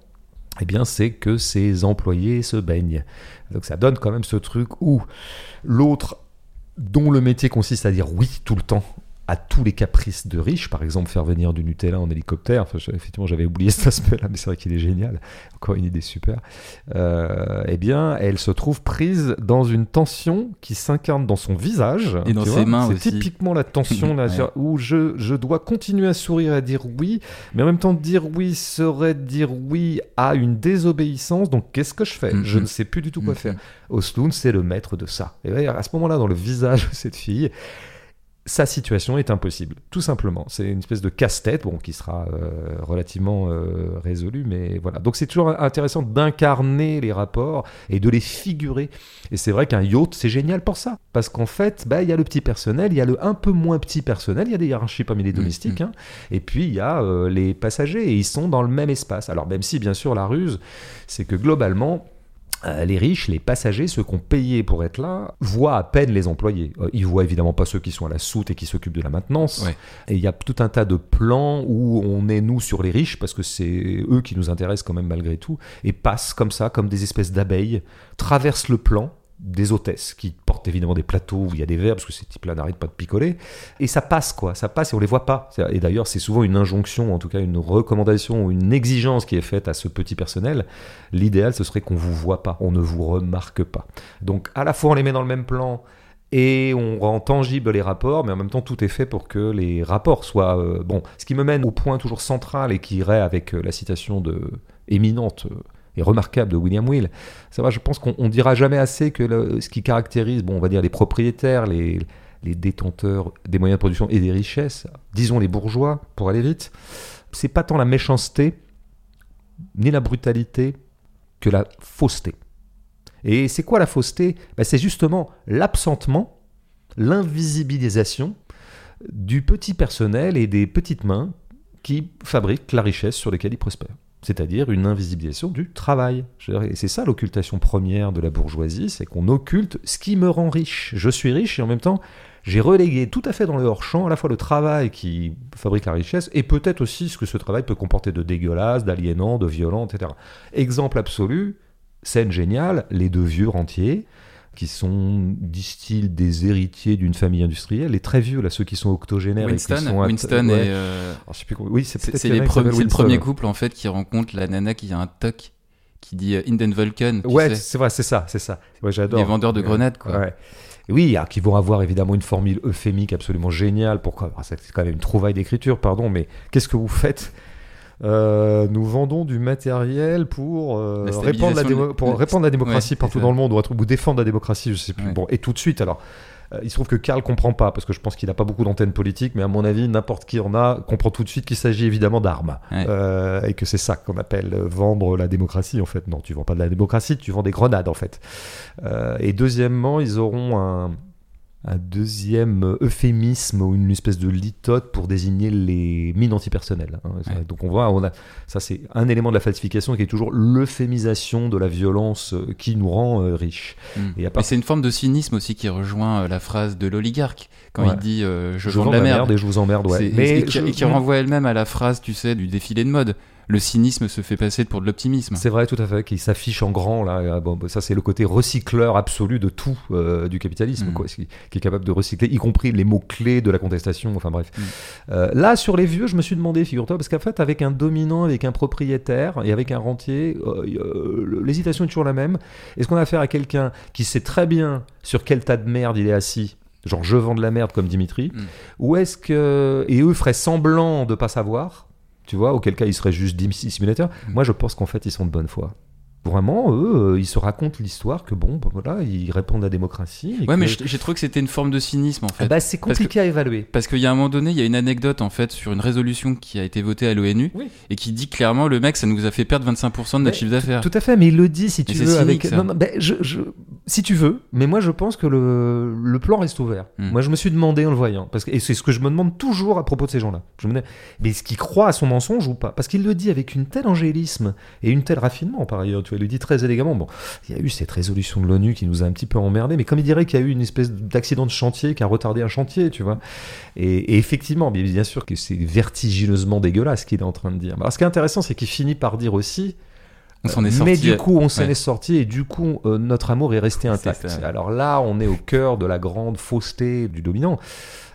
eh bien, c'est que ses employés se baignent. Donc, ça donne quand même ce truc où l'autre, dont le métier consiste à dire oui tout le temps à tous les caprices de riches, par exemple faire venir du Nutella en hélicoptère. Enfin, je- effectivement, j'avais oublié cet aspect-là, mais c'est vrai qu'il est génial. Encore une idée super. Euh, eh bien, elle se trouve prise dans une tension qui s'incarne dans son visage. Et dans ses vois. mains C'est typiquement la tension là, *laughs* Ouais. où je, je dois continuer à sourire et à dire oui, mais en même temps, dire oui serait dire oui à une désobéissance. Donc, qu'est-ce que je fais? Mhm. Je ne sais plus du tout quoi Mhm. faire. Osloon, c'est le maître de ça. Et à ce moment-là, dans le visage de cette fille, sa situation est impossible, tout simplement. C'est une espèce de casse-tête, bon, qui sera euh, relativement euh, résolu, mais voilà. Donc c'est toujours intéressant d'incarner les rapports et de les figurer. Et c'est vrai qu'un yacht, c'est génial pour ça, parce qu'en fait, bah, il y a le petit personnel, il y a le un peu moins petit personnel, il y a des hiérarchies parmi les Mm, domestiques, hein, et puis il y a euh, les passagers, et ils sont dans le même espace. Alors même si, bien sûr, la ruse, c'est que globalement, les riches, les passagers, ceux qui ont payé pour être là, voient à peine les employés. Euh, ils voient évidemment pas ceux qui sont à la soute et qui s'occupent de la maintenance. Ouais. Et il y a tout un tas de plans où on est nous sur les riches parce que c'est eux qui nous intéressent quand même malgré tout et passent comme ça, comme des espèces d'abeilles, traversent le plan des hôtesses qui portent évidemment des plateaux où il y a des verres parce que ces types-là n'arrêtent pas de picoler. Et ça passe quoi. Ça passe et on les voit pas. Et d'ailleurs c'est souvent une injonction en tout cas une recommandation ou une exigence qui est faite à ce petit personnel. L'idéal ce serait qu'on vous voit pas. On ne vous remarque pas. Donc à la fois on les met dans le même plan et on rend tangible les rapports, mais en même temps tout est fait pour que les rapports soient euh, bon. Ce qui me mène au point toujours central et qui irait avec euh, la citation de éminente euh, et remarquable de William Will. Ça va, je pense qu'on on dira jamais assez que ce qui caractérise, bon, on va dire les propriétaires, les les détenteurs des moyens de production et des richesses, disons les bourgeois pour aller vite, c'est pas tant la méchanceté ni la brutalité que la fausseté. Et c'est quoi la fausseté? Ben, C'est justement l'absentement, l'invisibilisation du petit personnel et des petites mains qui fabriquent la richesse sur laquelle ils prospèrent. C'est-à-dire une invisibilisation du travail. Et c'est ça l'occultation première de la bourgeoisie, c'est qu'on occulte ce qui me rend riche. Je suis riche et en même temps, j'ai relégué tout à fait dans le hors-champ à la fois le travail qui fabrique la richesse et peut-être aussi ce que ce travail peut comporter de dégueulasse, d'aliénant, de violent, etc. Exemple absolu, scène géniale, les deux vieux rentiers qui sont, disent-ils, des héritiers d'une famille industrielle, les très vieux, là, ceux qui sont octogénaires et qui Winston, sont... Winston ouais. et. euh, Alors, je sais plus Oui, c'est peut-être les pre- le Winston. premier couple en fait qui rencontre la nana qui a un toc qui dit euh, Inden Vulcan. tu Ouais, c'est vrai, c'est ça, c'est ça. Ouais, j'adore. les vendeurs de grenades quoi. Ouais. Oui, alors, qui vont avoir évidemment une formule euphémique absolument géniale. Pourquoi C'est quand même une trouvaille d'écriture, pardon, mais qu'est-ce que vous faites Euh, nous vendons du matériel pour, euh, La répandre, la stabilisation démo- de- pour répandre la démocratie Ouais, partout dans le monde ou, un truc- ou défendre la démocratie, je sais plus. Ouais. Bon, et tout de suite, alors, euh, il se trouve que Karl comprend pas parce que je pense qu'il n'a pas beaucoup d'antennes politiques, mais à mon avis, n'importe qui en a comprend tout de suite qu'il s'agit évidemment d'armes Ouais. Euh, et que c'est ça qu'on appelle vendre la démocratie. En fait, non, tu vends pas de la démocratie, tu vends des grenades en fait. Et deuxièmement, ils auront un un deuxième euphémisme ou une espèce de litote pour désigner les mines antipersonnelles. hein. Ouais. Donc on voit, on a, ça c'est un élément de la falsification qui est toujours l'euphémisation de la violence euh, qui nous rend euh, riches. Mm. Et c'est une forme de cynisme aussi qui rejoint euh, la phrase de l'oligarque quand Ouais. il dit euh, je, Je vends de la merde. et je vous emmerde, ouais. Mais et, qui, je- et qui renvoie elle-même à la phrase, tu sais, du défilé de mode. Le cynisme se fait passer pour de l'optimisme. C'est vrai, tout à fait, qui s'affiche en grand là. Ah, Bon, ça c'est le côté recycleur absolu de tout euh, du capitalisme, Mm. quoi, qui, qui est capable de recycler, y compris les mots clés de la contestation. Enfin bref. Mm. Euh, là, sur les vieux, je me suis demandé, figure-toi, parce qu'en fait, avec un dominant, avec un propriétaire et avec un rentier, euh, l'hésitation est toujours la même. Est-ce qu'on a affaire à quelqu'un qui sait très bien sur quel tas de merde il est assis? Genre je vends de la merde comme Dimitri, Mm. ou est-ce que et eux feraient semblant de pas savoir, tu vois, auquel cas ils seraient juste dim- simulateurs. Mm. Moi, je pense qu'en fait, ils sont de bonne foi. Vraiment, eux, euh, ils se racontent l'histoire que bon, bah, voilà, ils répondent à la démocratie. Ouais, que- mais j'ai trouvé que c'était une forme de cynisme en Ah fait. bah, c'est compliqué à évaluer. Parce qu'il y a un moment donné, il y a une anecdote en fait sur une résolution qui a été votée à l'ONU Oui. et qui dit clairement le mec, ça nous a fait perdre 25% de notre Mais chiffre d'affaires. Tout à fait, mais il le dit si tu Mais c'est veux. cynique, avec... ça. Non, non, ben, je, je- Si tu veux, mais moi je pense que le, le plan reste ouvert. Hmm. Moi je me suis demandé en le voyant, parce que... et c'est ce que je me demande toujours à propos de ces gens-là. Je me dis, mais est-ce qu'il croit à son mensonge ou pas? Parce qu'il le dit avec une telle angélisme et une telle raffinement par ailleurs. Tu vois, il le dit très élégamment. Bon, il y a eu cette résolution de l'ONU qui nous a un petit peu emmerdé, mais comme il dirait qu'il y a eu une espèce d'accident de chantier qui a retardé un chantier, tu vois. Et, et effectivement, bien, bien sûr que c'est vertigineusement dégueulasse ce qu'il est en train de dire. Alors ce qui est intéressant, c'est qu'il finit par dire aussi On s'en est sorti. mais du coup, on s'en ouais. est sorti et du coup, euh, notre amour est resté intact. Alors là, on est au cœur de la grande fausseté du dominant,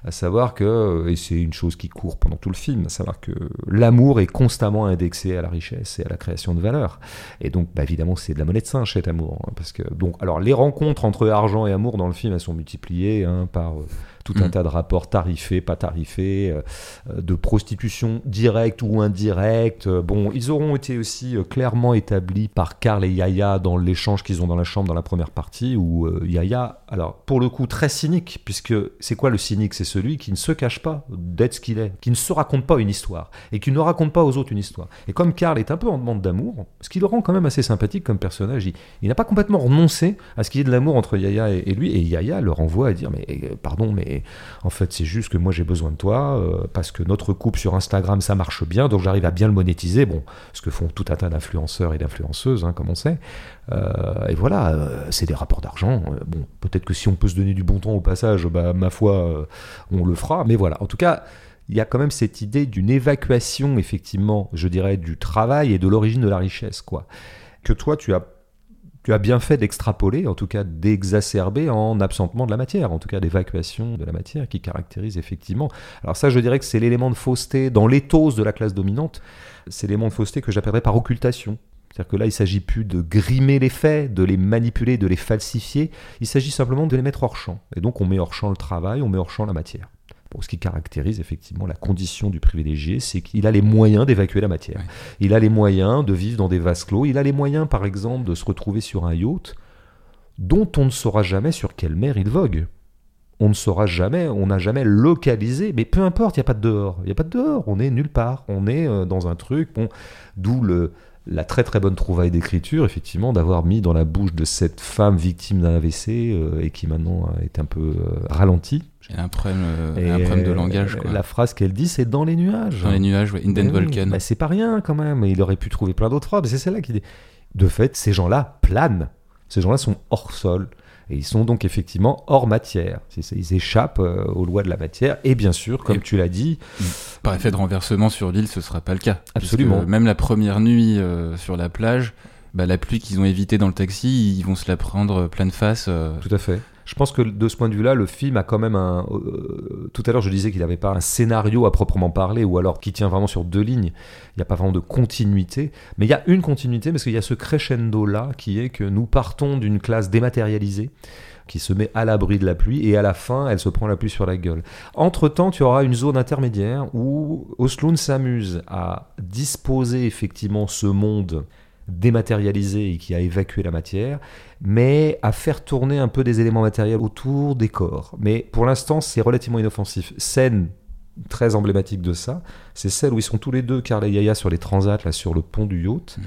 à savoir que, et c'est une chose qui court pendant tout le film, à savoir que l'amour est constamment indexé à la richesse et à la création de valeur. Et donc, bah, évidemment, c'est de la monnaie de singe cet amour, hein, parce que donc, alors les rencontres entre argent et amour dans le film, elles sont multipliées hein, par euh, tout un Mm. tas de rapports tarifés, pas tarifés, euh, euh, de prostitution directe ou indirecte. Euh, Bon, ils auront été aussi euh, clairement établis par Karl et Yaya dans l'échange qu'ils ont dans la chambre dans la première partie, où euh, Yaya, alors pour le coup très cynique, puisque c'est quoi le cynique? C'est celui qui ne se cache pas d'être ce qu'il est, qui ne se raconte pas une histoire, et qui ne raconte pas aux autres une histoire. Et comme Karl est un peu en demande d'amour, ce qui le rend quand même assez sympathique comme personnage, il, n'a pas complètement renoncé à ce qu'il y ait de l'amour entre Yaya et, et lui, et Yaya le renvoie à dire, mais euh, pardon, mais en fait, c'est juste que moi j'ai besoin de toi euh, parce que notre couple sur Instagram ça marche bien, donc j'arrive à bien le monétiser. Bon, ce que font tout un tas d'influenceurs et d'influenceuses, hein, comme on sait. Euh, et voilà, euh, c'est des rapports d'argent. Euh, bon, peut-être que si on peut se donner du bon temps au passage, bah, ma foi, on le fera. Mais voilà, en tout cas. Il y a quand même cette idée d'une évacuation, effectivement, je dirais, du travail et de l'origine de la richesse, quoi. Que toi, tu as tu as bien fait d'extrapoler, en tout cas d'exacerber en absentement de la matière, en tout cas d'évacuation de la matière qui caractérise effectivement. Alors ça, je dirais que c'est l'élément de fausseté dans l'éthos de la classe dominante, c'est l'élément de fausseté que j'appellerais par occultation. C'est-à-dire que là, il ne s'agit plus de grimer les faits, de les manipuler, de les falsifier, il s'agit simplement de les mettre hors champ. Et donc on met hors champ le travail, on met hors champ la matière. Ce qui caractérise effectivement la condition du privilégié, c'est qu'il a les moyens d'évacuer la matière. Il a les moyens de vivre dans des vases clos. Il a les moyens, par exemple, de se retrouver sur un yacht dont on ne saura jamais sur quelle mer il vogue. On ne saura jamais, on n'a jamais localisé, mais peu importe, il n'y a pas de dehors. Il n'y a pas de dehors, on est nulle part. On est euh, dans un truc, bon, d'où le, la très très bonne trouvaille d'écriture, effectivement, d'avoir mis dans la bouche de cette femme victime d'un AVC euh, et qui maintenant euh, est un peu euh, ralentie. Y a un problème, euh, un problème de langage. Quoi. La phrase qu'elle dit, c'est dans les nuages. Dans les nuages, ouais. Inden Ben oui, Volcan. bah, c'est pas rien quand même. Il aurait pu trouver plein d'autres phrases. mais C'est celle-là qui dit. De fait, ces gens-là planent. Ces gens-là sont hors sol. Et ils sont donc effectivement hors matière. Ils échappent euh, aux lois de la matière. Et bien sûr, comme Et- tu l'as dit, Par effet de renversement sur l'île, ce sera pas le cas. Absolument. Même la première nuit euh, sur la plage, bah, la pluie qu'ils ont évitée dans le taxi, ils vont se la prendre pleine face. euh, tout à fait. Je pense que de ce point de vue-là, le film a quand même un. euh, tout à l'heure, je disais qu'il n'avait pas un scénario à proprement parler, ou alors qui tient vraiment sur deux lignes. Il n'y a pas vraiment de continuité. Mais il y a une continuité, parce qu'il y a ce crescendo-là, qui est que nous partons d'une classe dématérialisée, qui se met à l'abri de la pluie, et à la fin, elle se prend la pluie sur la gueule. Entre-temps, tu auras une zone intermédiaire où Osloon s'amuse à disposer effectivement ce monde dématérialisé et qui a évacué la matière, mais à faire tourner un peu des éléments matériels autour des corps. Mais pour l'instant, c'est relativement inoffensif. Scène très emblématique de ça, c'est celle où ils sont tous les deux, Karl et Yaya, sur les transats, là, sur le pont du yacht, Mhm.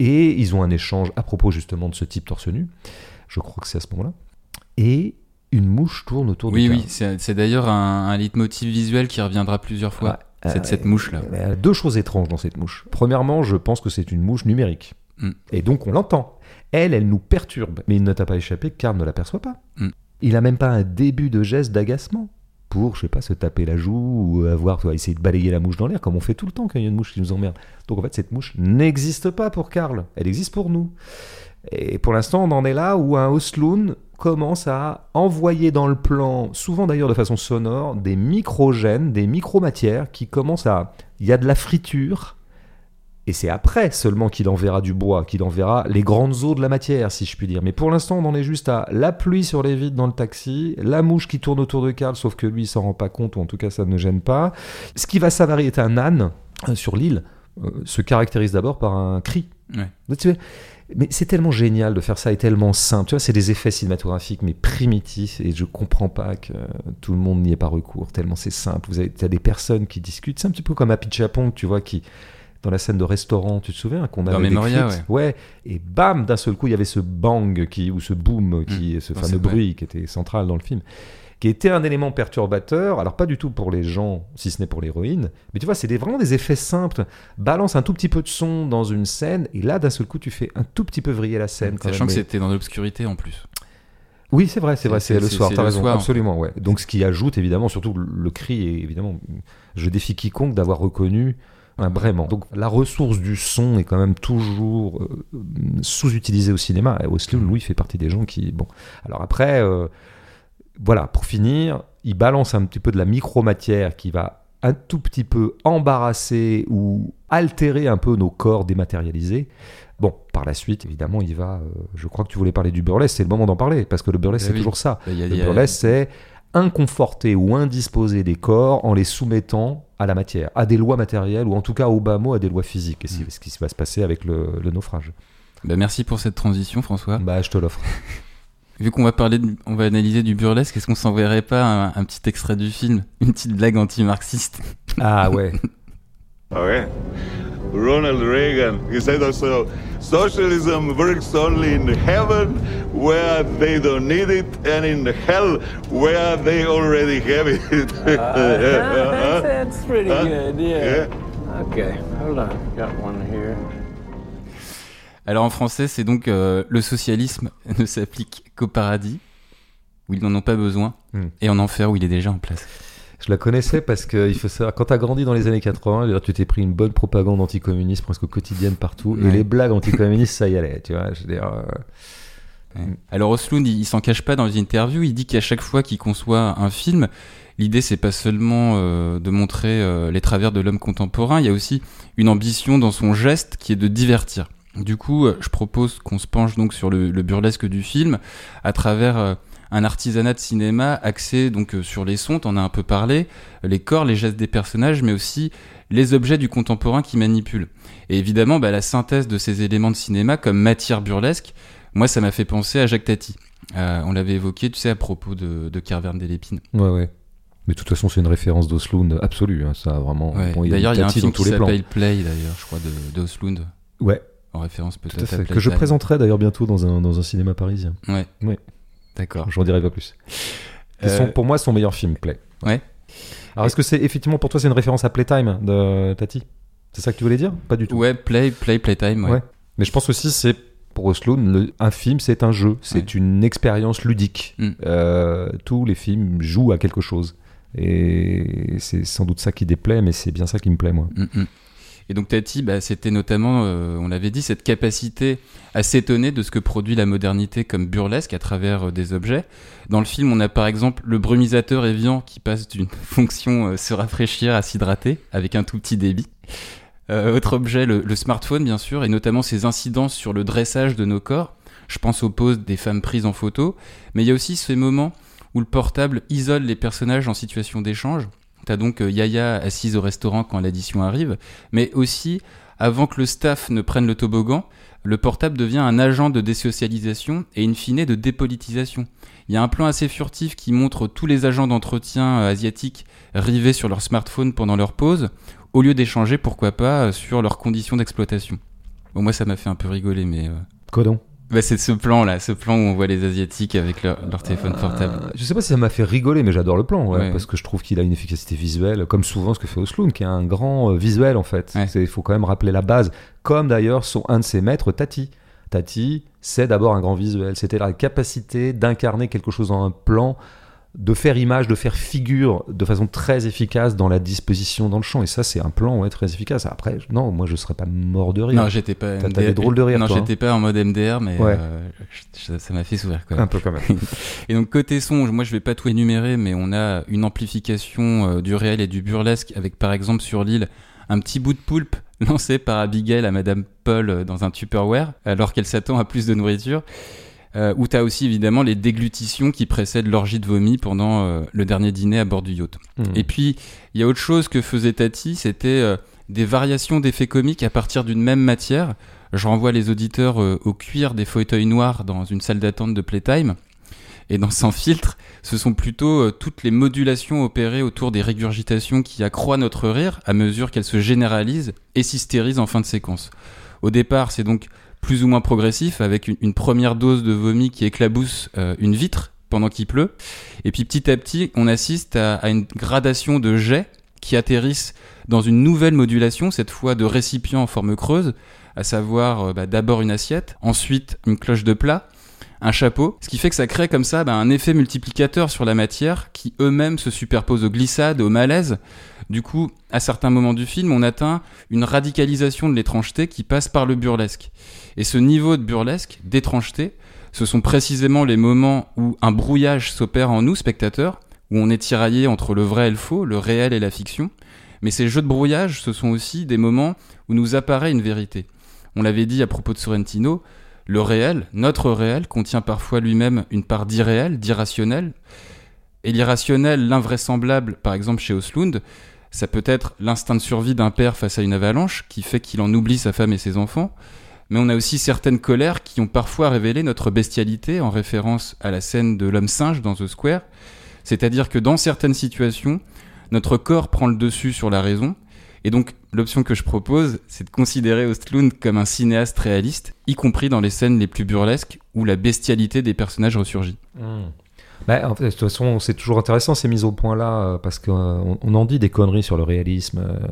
et ils ont un échange à propos justement de ce type torse nu. Je crois que c'est à ce moment-là. Et une mouche tourne autour Oui, de oui, c'est c'est d'ailleurs un, un leitmotiv visuel qui reviendra plusieurs fois. Cette, Euh, cette mouche-là. A deux choses étranges dans cette mouche. Premièrement, je pense que c'est une mouche numérique. Mm. Et donc on l'entend. Elle, elle nous perturbe. Mais il ne t'a pas échappé que Karl ne l'aperçoit pas. Mm. Il a même pas un début de geste d'agacement pour, je sais pas, se taper la joue ou avoir, tu vois, essayer de balayer la mouche dans l'air, comme on fait tout le temps quand il y a une mouche qui nous emmerde. Donc en fait, cette mouche n'existe pas pour Karl. Elle existe pour nous. Et pour l'instant, on en est là où un Osloon commence à envoyer dans le plan, souvent d'ailleurs de façon sonore, des microgènes, des micromatières qui commencent à... Il y a de la friture, et c'est après seulement qu'il enverra du bois, qu'il enverra les grandes eaux de la matière, si je puis dire. Mais pour l'instant, on en est juste à la pluie sur les vitres dans le taxi, la mouche qui tourne autour de Karl, sauf que lui, il s'en rend pas compte, ou en tout cas, ça ne gêne pas. Ce qui va s'avérer être un âne euh, sur l'île euh, se caractérise d'abord par un cri. Ouais. Mais c'est tellement génial de faire ça et tellement simple. Tu vois, c'est des effets cinématographiques, mais primitifs, et je comprends pas que tout le monde n'y ait pas recours, tellement c'est simple. Vous avez as des personnes qui discutent, c'est un petit peu comme Happy Chapon, tu vois, qui, dans la scène de restaurant, tu te souviens, qu'on avait Memoria, décrite ouais. et bam, d'un seul coup, il y avait ce bang, qui, ou ce boom, qui, ce fameux bruit qui était central dans le film qui était un élément perturbateur, alors pas du tout pour les gens, si ce n'est pour l'héroïne, mais tu vois, c'est des- vraiment des effets simples. Balance un tout petit peu de son dans une scène, et là, d'un seul coup, tu fais un tout petit peu vriller la scène. Sachant même. que Mais- c'était dans l'obscurité en plus. Oui, c'est vrai, c'est vrai, C'est- le soir, t'as le raison, soir, en absolument, ouais. Donc ce qui ajoute évidemment, surtout le cri, est évidemment, je défie quiconque d'avoir reconnu un braiement. Donc la ressource du son est quand même toujours euh, sous-utilisée au cinéma. Et Oslo, Louis fait partie des gens qui, bon, alors après, euh, voilà, pour finir, il balance un petit peu de la micromatière qui va un tout petit peu embarrasser ou altérer un peu nos corps dématérialisés. Bon, par la suite, évidemment, il va. euh, je crois que tu voulais parler du burlesque, c'est le moment d'en parler, parce que le burlesque, Ah c'est oui. toujours ça. A- Le a- burlesque, c'est inconforter ou indisposer des corps en les soumettant à la matière, à des lois matérielles, ou en tout cas, au bas mot, à des lois physiques. Et c'est Mm. ce qui va se passer avec le, le naufrage. Bah, merci pour cette transition, François. Bah, je te l'offre. *laughs* Vu qu'on va parler, de- on va analyser du burlesque, est-ce qu'on s'enverrait pas un, un petit extrait du film, une petite blague anti-marxiste? Ah ouais. *laughs* Okay. Ronald Reagan, he said also, socialism works only in heaven where they don't need it and in hell where they already have it. *laughs* that's, that's pretty Huh? good, yeah. Yeah. Okay, hold on. Got one here. Alors en français, c'est donc euh, le socialisme *laughs* ne s'applique qu'au paradis, où ils n'en ont pas besoin, Hmm. et en enfer où il est déjà en place. Je la connaissais parce que il faut savoir, quand t'as grandi dans les années 80, je veux dire, tu t'es pris une bonne propagande anticommuniste presque quotidienne partout, et les blagues anticommunistes, ça y allait, tu vois. Je veux dire, euh, Ouais. Alors Oslund, il, il s'en cache pas dans les interviews, il dit qu'à chaque fois qu'il conçoit un film, l'idée c'est pas seulement euh, de montrer euh, les travers de l'homme contemporain, il y a aussi une ambition dans son geste qui est de divertir. Du coup, je propose qu'on se penche donc sur le, le burlesque du film à travers un artisanat de cinéma axé donc euh, sur les sons, t'en as un peu parlé, les corps, les gestes des personnages, mais aussi les objets du contemporain qui manipulent. Et évidemment, bah, la synthèse de ces éléments de cinéma comme matière burlesque, moi, ça m'a fait penser à Jacques Tati. Euh, on l'avait évoqué, tu sais, à propos de, de Carverne des Lépines. ouais, ouais. Mais de toute façon, c'est une référence d'Osloon absolue, hein, ça vraiment. Ouais. bon, D'ailleurs, il y a un film qui s'appelle Play, d'ailleurs, je crois, de, de Oslund, Ouais, en référence peut-être à. Que je présenterai d'ailleurs bientôt dans un, dans un cinéma parisien. Ouais. Ouais. D'accord. J'en dirai pas plus. Euh, pour moi, son meilleur film, Play. Ouais. Alors, est-ce que c'est effectivement pour toi, c'est une référence à Playtime de Tati? C'est ça que tu voulais dire? Pas du tout. Ouais, Play, Play, Playtime, ouais. Ouais. Mais je pense aussi, c'est pour Oslo, le- un film, c'est un jeu, c'est Ouais. une expérience ludique. Mm. Euh, tous les films jouent à quelque chose. Et c'est sans doute ça qui déplaît, mais c'est bien ça qui me plaît, moi. Mm, mm. Et donc Tati, bah, c'était notamment, euh, on l'avait dit, cette capacité à s'étonner de ce que produit la modernité comme burlesque à travers euh, des objets. Dans le film, on a par exemple le brumisateur Evian qui passe d'une *laughs* fonction euh, se rafraîchir à s'hydrater avec un tout petit débit. Euh, autre objet, le, le smartphone bien sûr, et notamment ses incidences sur le dressage de nos corps. Je pense aux poses des femmes prises en photo, mais il y a aussi ces moments où le portable isole les personnages en situation d'échange. T'as donc euh, Yaya assise au restaurant quand l'addition arrive, mais aussi avant que le staff ne prenne le toboggan, le portable devient un agent de désocialisation et in fine de dépolitisation. Il y a un plan assez furtif qui montre tous les agents d'entretien euh, asiatiques rivés sur leur smartphone pendant leur pause, au lieu d'échanger, pourquoi pas, euh, sur leurs conditions d'exploitation. Bon, moi ça m'a fait un peu rigoler, mais... euh, Codon. Bah, c'est ce plan là, ce plan où on voit les asiatiques avec leur, leur téléphone portable. Euh, je sais pas si ça m'a fait rigoler, mais j'adore le plan, ouais, Ouais. parce que je trouve qu'il a une efficacité visuelle, comme souvent ce que fait Osloon, qui est un grand euh, visuel en fait. Ouais. Il faut quand même rappeler la base, comme d'ailleurs son un de ses maîtres, Tati. Tati, c'est d'abord un grand visuel. C'était la capacité d'incarner quelque chose dans un plan, de faire image, de faire figure de façon très efficace dans la disposition dans le champ. Et ça, c'est un plan ouais, très efficace. Après, non, moi, je serais pas mort de rire. Non, j'étais pas. T'as- des drôles de rire, Non, hein. j'étais pas en mode MDR, mais Ouais. euh, je- ça m'a fait sourire quoi. un peu quand même. *laughs* Et donc côté son, moi je vais pas tout énumérer, mais on a une amplification euh, du réel et du burlesque avec par exemple sur l'île un petit bout de poulpe lancé par Abigail à Madame Paul euh, dans un Tupperware alors qu'elle s'attend à plus de nourriture. Euh, où t'as aussi évidemment les déglutitions qui précèdent l'orgie de vomi pendant euh, le dernier dîner à bord du yacht. Hmm. Et puis, il y a autre chose que faisait Tati, c'était euh, des variations d'effets comiques à partir d'une même matière. Je renvoie les auditeurs euh, au cuir des fauteuils noirs dans une salle d'attente de Playtime. Et dans Sans filtre, ce sont plutôt toutes les modulations opérées autour des régurgitations qui accroît notre rire à mesure qu'elles se généralisent et s'hystérisent en fin de séquence. Au départ, c'est donc plus ou moins progressif avec une, première dose de vomi qui éclabousse euh, une vitre pendant qu'il pleut. Et puis petit à petit, on assiste à, à une gradation de jets qui atterrissent dans une nouvelle modulation, cette fois de récipients en forme creuse, à savoir euh, bah, d'abord une assiette, ensuite une cloche de plat, un chapeau, ce qui fait que ça crée comme ça bah, un effet multiplicateur sur la matière qui eux-mêmes se superposent aux glissades, aux malaises. Du coup, à certains moments du film, on atteint une radicalisation de l'étrangeté qui passe par le burlesque. Et ce niveau de burlesque, d'étrangeté, ce sont précisément les moments où un brouillage s'opère en nous, spectateurs, où on est tiraillé entre le vrai et le faux, le réel et la fiction. Mais ces jeux de brouillage, ce sont aussi des moments où nous apparaît une vérité. On l'avait dit à propos de Sorrentino, le réel, notre réel, contient parfois lui-même une part d'irréel, d'irrationnel. Et l'irrationnel, l'invraisemblable, par exemple chez Oslund, ça peut être l'instinct de survie d'un père face à une avalanche qui fait qu'il en oublie sa femme et ses enfants. Mais on a aussi certaines colères qui ont parfois révélé notre bestialité en référence à la scène de l'homme singe dans The Square. C'est-à-dire que dans certaines situations, notre corps prend le dessus sur la raison. Et donc, l'option que je propose, c'est de considérer Ostlund comme un cinéaste réaliste, y compris dans les scènes les plus burlesques où la bestialité des personnages ressurgit. Bah, en fait, de toute façon, c'est toujours intéressant ces mises au point là, euh, parce qu'on on en dit des conneries sur le réalisme. euh,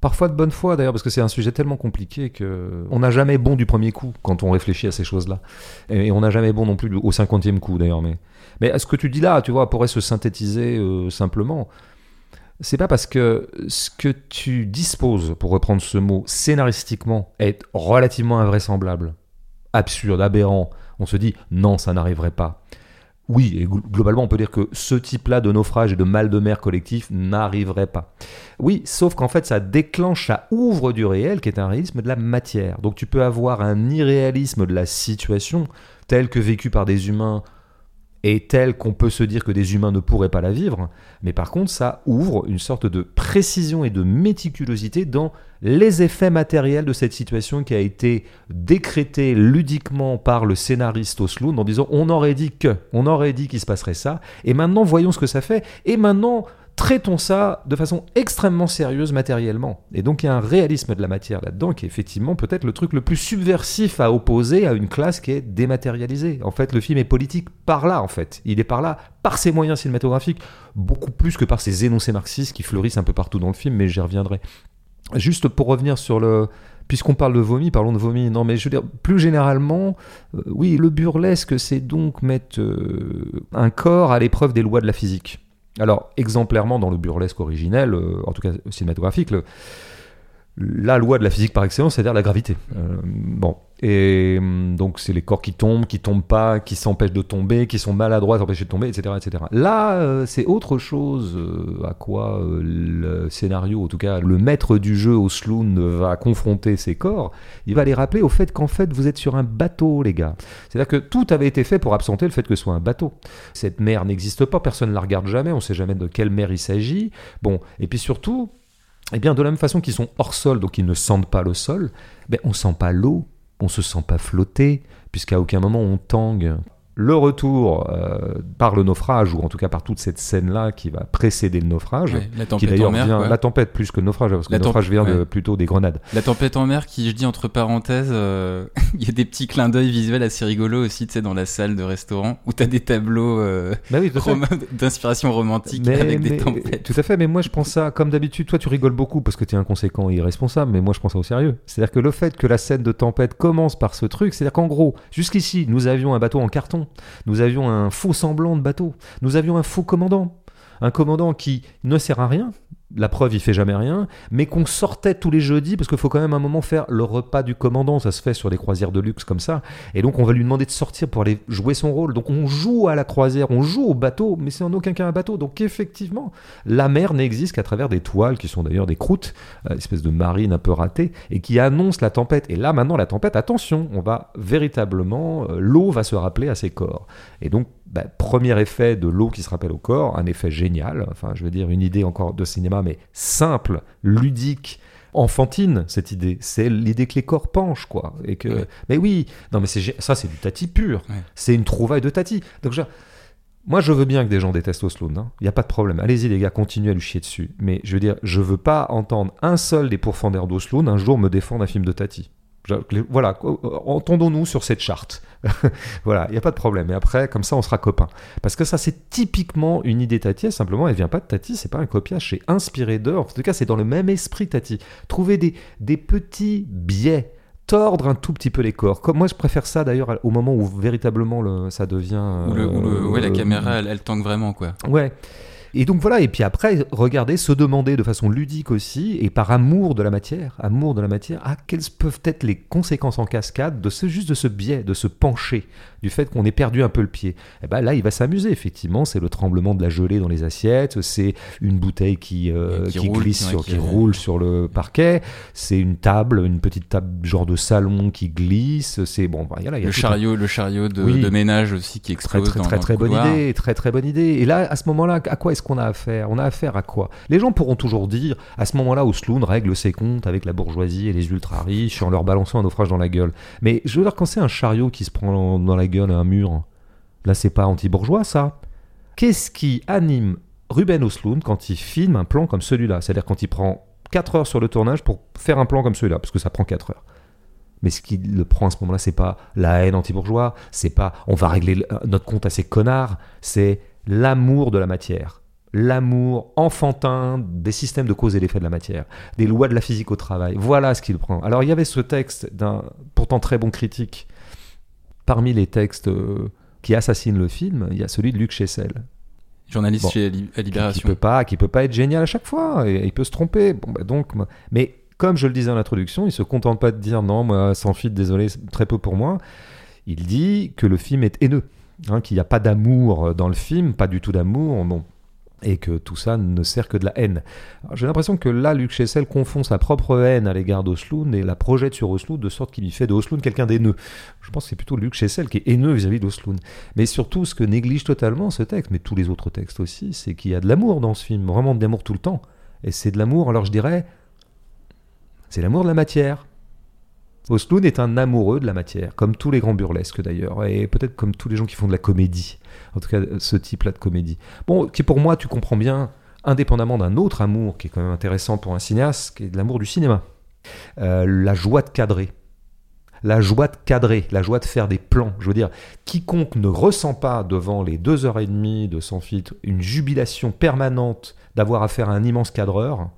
Parfois de bonne foi d'ailleurs, parce que c'est un sujet tellement compliqué que on n'a jamais bon du premier coup quand on réfléchit à ces choses-là. Et on n'a jamais bon non plus au cinquantième coup d'ailleurs. Mais, mais ce que tu dis là, tu vois, pourrait se synthétiser euh, simplement. C'est pas parce que ce que tu disposes, pour reprendre ce mot, scénaristiquement, est relativement invraisemblable, absurde, aberrant. On se dit non, ça n'arriverait pas. Oui, et gl- globalement, on peut dire que ce type-là de naufrage et de mal de mer collectif n'arriverait pas. Oui, sauf qu'en fait, ça déclenche, ça ouvre du réel, qui est un réalisme de la matière. Donc tu peux avoir un irréalisme de la situation, tel que vécu par des humains, et tel qu'on peut se dire que des humains ne pourraient pas la vivre, mais par contre, ça ouvre une sorte de précision et de méticulosité dans les effets matériels de cette situation qui a été décrétée ludiquement par le scénariste Osloon en disant on aurait dit que, on aurait dit qu'il se passerait ça, et maintenant voyons ce que ça fait, et maintenant traitons ça de façon extrêmement sérieuse matériellement. Et donc il y a un réalisme de la matière là-dedans qui est effectivement peut-être le truc le plus subversif à opposer à une classe qui est dématérialisée. En fait, le film est politique par là, en fait. Il est par là, par ses moyens cinématographiques, beaucoup plus que par ses énoncés marxistes qui fleurissent un peu partout dans le film, mais j'y reviendrai. Juste pour revenir sur le... Puisqu'on parle de vomi, parlons de vomi. Non, mais je veux dire, plus généralement, euh, oui, le burlesque, c'est donc mettre euh, un corps à l'épreuve des lois de la physique. Alors, exemplairement dans le burlesque originel, euh, en tout cas cinématographique, le- la loi de la physique par excellence, c'est-à-dire la gravité. Euh, bon, et hum, donc c'est les corps qui tombent, qui tombent pas, qui s'empêchent de tomber, qui sont maladroits, s'empêchent de tomber, etc., etc. Là, euh, c'est autre chose euh, à quoi le scénario, en tout cas le maître du jeu Osloon va confronter ses corps. Il va les rappeler au fait qu'en fait vous êtes sur un bateau, les gars. C'est-à-dire que tout avait été fait pour absenter le fait que ce soit un bateau. Cette mer n'existe pas, personne ne la regarde jamais, on sait jamais de quelle mer il s'agit. Bon, et puis surtout, eh bien, de la même façon qu'ils sont hors sol, donc ils ne sentent pas le sol, ben, on sent pas l'eau, on se sent pas flotter, puisqu'à aucun moment on tangue. Le retour euh, par le naufrage, ou en tout cas par toute cette scène-là qui va précéder le naufrage, Ouais, la qui tempête d'ailleurs en mer. vient, quoi. la tempête plus que le naufrage, parce que La le naufrage vient de, plutôt des grenades. La tempête en mer qui, je dis entre parenthèses, euh, *laughs* il y a des petits clins d'œil visuels assez rigolos aussi, tu sais, dans la salle de restaurant, où t'as des tableaux euh, Bah oui, rom- d'inspiration romantique Mais- avec des tempêtes. Tout à fait, mais moi je pense ça, comme d'habitude, toi tu rigoles beaucoup parce que tu es inconséquent et irresponsable, mais moi je pense ça au sérieux. C'est-à-dire que le fait que la scène de tempête commence par ce truc, c'est-à-dire qu'en gros, jusqu'ici, nous avions un bateau en carton, nous avions un faux semblant de bateau, nous avions un faux commandant, un commandant qui ne sert à rien. La preuve, il fait jamais rien, mais qu'on sortait tous les jeudis parce qu'il faut quand même un moment faire le repas du commandant. Ça se fait sur des croisières de luxe comme ça. Et donc, on va lui demander de sortir pour aller jouer son rôle. Donc, on joue à la croisière, on joue au bateau, mais c'est en aucun cas un bateau. Donc, effectivement, la mer n'existe qu'à travers des toiles qui sont d'ailleurs des croûtes, euh, espèce de marine un peu ratée, et qui annoncent la tempête. Et là, maintenant, la tempête, attention, on va véritablement, euh, l'eau va se rappeler à ses corps. Et donc, bah, premier effet de l'eau qui se rappelle au corps, un effet génial, enfin, je veux dire, une idée encore de cinéma, mais simple, ludique, enfantine, cette idée. C'est l'idée que les corps penchent, quoi. Et que, Ouais. mais oui, non, mais c'est ça, c'est du tati pur. Ouais. C'est une trouvaille de tati. Donc, je- moi, je veux bien que des gens détestent Oslo, il n'y a pas de problème. Allez-y, les gars, continuez à lui chier dessus. Mais je veux dire, je veux pas entendre un seul des pourfendeurs d'Oslo un jour me défendre un film de Tati. Voilà, euh, entendons-nous sur cette charte. *laughs* voilà, il n'y a pas de problème. Et après, comme ça, on sera copains. Parce que ça, c'est typiquement une idée Tati. Simplement, elle vient pas de Tati, c'est pas un copiage, c'est inspiré d'eux. En tout cas, c'est dans le même esprit Tati. Trouver des, des petits biais tordre un tout petit peu les corps. Comme moi, je préfère ça d'ailleurs au moment où véritablement le, ça devient. Le, le- euh, ouais, la caméra, elle, elle tangue vraiment, quoi. Ouais. Et donc voilà, et puis après, regarder, se demander de façon ludique aussi, et par amour de la matière, amour de la matière, ah, quelles peuvent être les conséquences en cascade de ce, juste de ce biais, de ce pencher, du fait qu'on ait perdu un peu le pied. Et ben là, il va s'amuser, effectivement, c'est le tremblement de la gelée dans les assiettes, c'est une bouteille qui, euh, Qui qui, roule, glisse sur, qui- qui roule sur le parquet, c'est une table, une petite table genre de salon qui glisse, c'est bon, y a Le un- chariot, le chariot de, Oui. de ménage aussi qui Très explose très dans, très dans très le bonne idée, très très bonne idée. Et là, à ce moment-là, à quoi est-ce qu'on a affaire On a affaire à quoi? Les gens pourront toujours dire, à ce moment-là, Osloon règle ses comptes avec la bourgeoisie et les ultra riches en leur balançant un naufrage dans la gueule. Mais je veux dire, quand c'est un chariot qui se prend dans la gueule à un mur, là, c'est pas anti-bourgeois, ça. Qu'est-ce qui anime Ruben Osloon quand il filme un plan comme celui-là? C'est-à-dire quand il prend 4 heures sur le tournage pour faire un plan comme celui-là, parce que ça prend 4 heures. Mais ce qui le prend à ce moment-là, c'est pas la haine anti-bourgeois, c'est pas on va régler le- notre compte à ces connards, c'est l'amour de la matière. L'amour enfantin des systèmes de cause et d'effet de la matière, des lois de la physique au travail. Voilà ce qu'il prend. Alors il y avait ce texte d'un pourtant très bon critique. Parmi les textes euh, qui assassinent le film, il y a celui de Luc Chessel, Journaliste Bon. chez Li- à qui, Libération. peut pas, qui peut pas être génial à chaque fois. Et, il peut se tromper. Bon, bah donc, mais comme je le disais en introduction, il se contente pas de dire non, moi, sans fit, désolé, très peu pour moi. Il dit que le film est haineux, hein, qu'il n'y a pas d'amour dans le film, pas du tout d'amour, bon, et que tout ça ne sert que de la haine. J'ai l'impression que là, Luc Chessel confond sa propre haine à l'égard d'Osloon et la projette sur Osloon de sorte qu'il y fait de quelqu'un d'haineux. Je pense que c'est plutôt Luc Chessel qui est haineux vis-à-vis d'Osloon. Mais surtout, ce que néglige totalement ce texte, mais tous les autres textes aussi, c'est qu'il y a de l'amour dans ce film, vraiment de l'amour tout le temps. Et c'est de l'amour, alors je dirais, c'est l'amour de la matière. Osloon est un amoureux de la matière, comme tous les grands burlesques d'ailleurs, et peut-être comme tous les gens qui font de la comédie, en tout cas ce type-là de comédie. Bon, qui pour moi, tu comprends bien, indépendamment d'un autre amour qui est quand même intéressant pour un cinéaste, qui est de l'amour du cinéma. Euh, la joie de cadrer. La joie de cadrer, la joie de faire des plans. Je veux dire, quiconque ne ressent pas devant les deux heures et demie de Sans filtre une jubilation permanente d'avoir affaire à un immense cadreur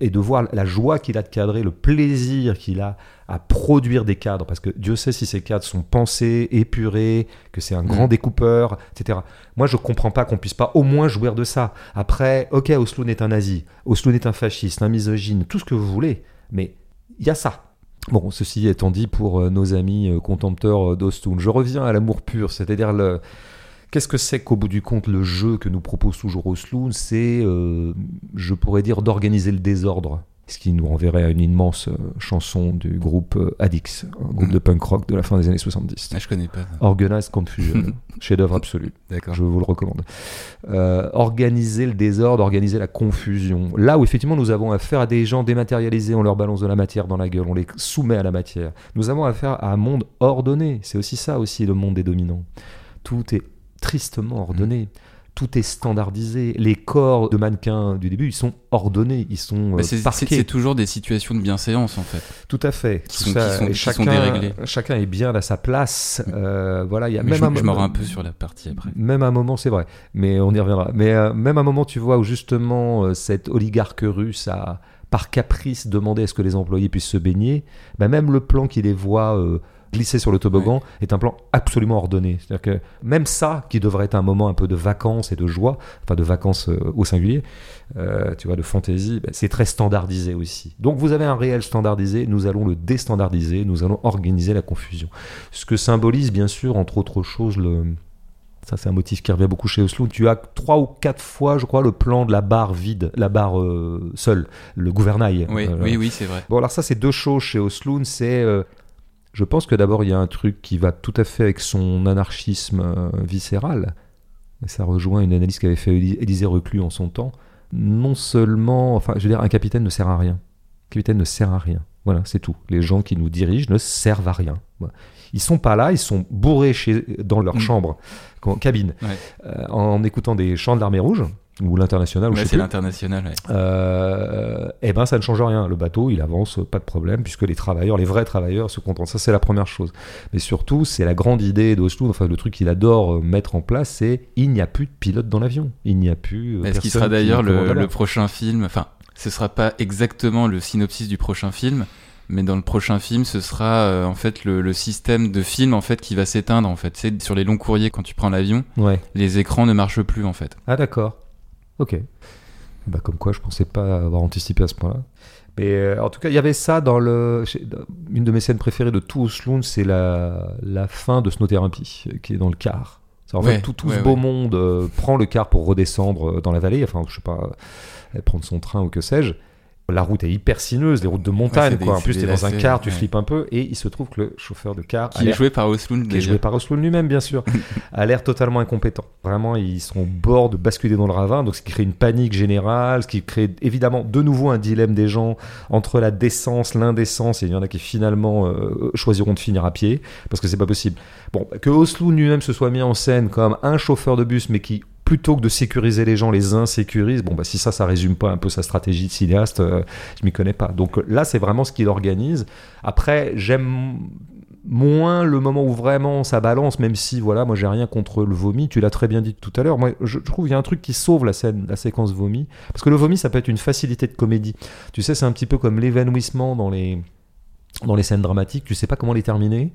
et de voir la joie qu'il a de cadrer, le plaisir qu'il a à produire des cadres, parce que Dieu sait si ces cadres sont pensés, épurés, que c'est un grand Mm. découpeur, etc. Moi, je comprends pas qu'on puisse pas au moins jouir de ça. Après, ok, Osloon est un nazi, Osloon est un fasciste, un misogyne, tout ce que vous voulez, mais il y a ça. Bon, ceci étant dit pour euh, nos amis euh, contempteurs euh, d'Osloon, je reviens à l'amour pur, c'est-à-dire le... Qu'est-ce que c'est qu'au bout du compte le jeu que nous propose toujours Osloon C'est, euh, je pourrais dire, d'organiser le désordre. Ce qui nous renverrait à une immense euh, chanson du groupe euh, Addix, un groupe Mhm. de punk rock de la fin des années 70. Ah, je connais pas. Organized Confusion, *laughs* chef-d'œuvre absolu. D'accord. Je vous le recommande. Euh, organiser le désordre, organiser la confusion. Là où effectivement nous avons affaire à des gens dématérialisés, on leur balance de la matière dans la gueule, on les soumet à la matière. Nous avons affaire à un monde ordonné. C'est aussi ça aussi le monde des dominants. tout est tristement ordonné. Tout est standardisé. Les corps de mannequins du début, ils sont ordonnés, ils sont euh, c'est- c'est parqués. c'est toujours des situations de bienséance en fait. Tout à fait. Qui Tout sont- ça, qui sont- et qui sont chacun, déréglés. chacun est bien à sa place. Euh, voilà, il y a Mais même je, un moment- m'aurai un peu sur la partie après. Même un moment, c'est vrai, mais on y reviendra. Mais euh, même un moment, tu vois, où justement euh, cet oligarque russe a, par caprice, demandé à ce que les employés puissent se baigner, bah, même le plan qui les voit glisser sur le toboggan est un plan absolument ordonné. C'est-à-dire que même ça, qui devrait être un moment un peu de vacances et de joie, enfin de vacances euh, au singulier, euh, tu vois, de fantaisie, bah, c'est très standardisé aussi. Donc vous avez un réel standardisé, nous allons le déstandardiser, nous allons organiser la confusion. Ce que symbolise bien sûr, entre autres choses, le, ça, c'est un motif qui revient beaucoup chez Oslo. Tu as trois ou quatre fois, je crois, le plan de la barre vide, la barre euh, seule, le gouvernail. Oui, Euh, oui, oui, c'est vrai. Bon, alors ça, c'est deux choses chez Osloon. C'est, euh, je pense que d'abord, il y a un truc qui va tout à fait avec son anarchisme euh, viscéral. Et ça rejoint une analyse qu'avait fait Éli- Élisée Reclus en son temps. Non seulement, enfin, je veux dire, un capitaine ne sert à rien. Un capitaine ne sert à rien. Voilà, c'est tout. Les gens qui nous dirigent ne servent à rien. Voilà. Ils sont pas là, ils sont bourrés chez, dans leur Mm. chambre, cabine, Ouais. euh, en écoutant des chants de l'armée rouge ou l'international, Ouais, c'est l'international. ouais. Euh, eh ben ça ne change rien. Le bateau, il avance, pas de problème, puisque les travailleurs, les vrais travailleurs, se contentent. Ça, c'est la première chose. Mais surtout, c'est la grande idée d'Oslo, enfin le truc qu'il adore euh, mettre en place, c'est il n'y a plus de pilote dans l'avion. Il n'y a plus. euh, Est-ce qui personne sera d'ailleurs le, prochain film? Enfin, ce sera pas exactement le synopsis du prochain film, mais dans le prochain film, ce sera euh, en fait le, le système de film en fait qui va s'éteindre en fait. C'est sur les longs courriers quand tu prends l'avion, Ouais. les écrans ne marchent plus en fait. Ah d'accord. Ok. Bah, comme quoi, je pensais pas avoir anticipé à ce point-là. Mais euh, en tout cas, il y avait ça dans le. Une de mes scènes préférées de tout Osloon, c'est la, la fin de Snow Therapy, euh, qui est dans le car. En Ouais, fait, tout, tout ouais, ce beau ouais. monde euh, prend le car pour redescendre euh, dans la vallée, enfin, je sais pas, prendre son train ou que sais-je. La route est hyper sinueuse, les routes de montagne, des- quoi. En plus, t'es dans un car, tu ouais. flippes un peu, et il se trouve que le chauffeur de car Qui est joué par Osloon qui est joué par Oslo lui-même, bien sûr, *laughs* a l'air totalement incompétent. Vraiment, ils sont au bord de basculer dans le ravin, donc ce qui crée une panique générale, ce qui crée évidemment de nouveau un dilemme des gens entre la décence, l'indécence, et il y en a qui finalement euh, choisiront de finir à pied, parce que c'est pas possible. Bon, que Oslo lui-même se soit mis en scène comme un chauffeur de bus, mais qui plutôt que de sécuriser les gens, les insécurise. Bon, bah, si ça, ça résume pas un peu sa stratégie de cinéaste, euh, je m'y connais pas. Donc euh, là, c'est vraiment ce qu'il organise. Après, j'aime moins le moment où vraiment ça balance, même si, voilà, moi j'ai rien contre le vomi. Tu l'as très bien dit tout à l'heure. Moi, je trouve qu'il y a un truc qui sauve la scène, la séquence vomi. Parce que le vomi, ça peut être une facilité de comédie. Tu sais, c'est un petit peu comme l'évanouissement dans les, dans les scènes dramatiques. Tu sais pas comment les terminer.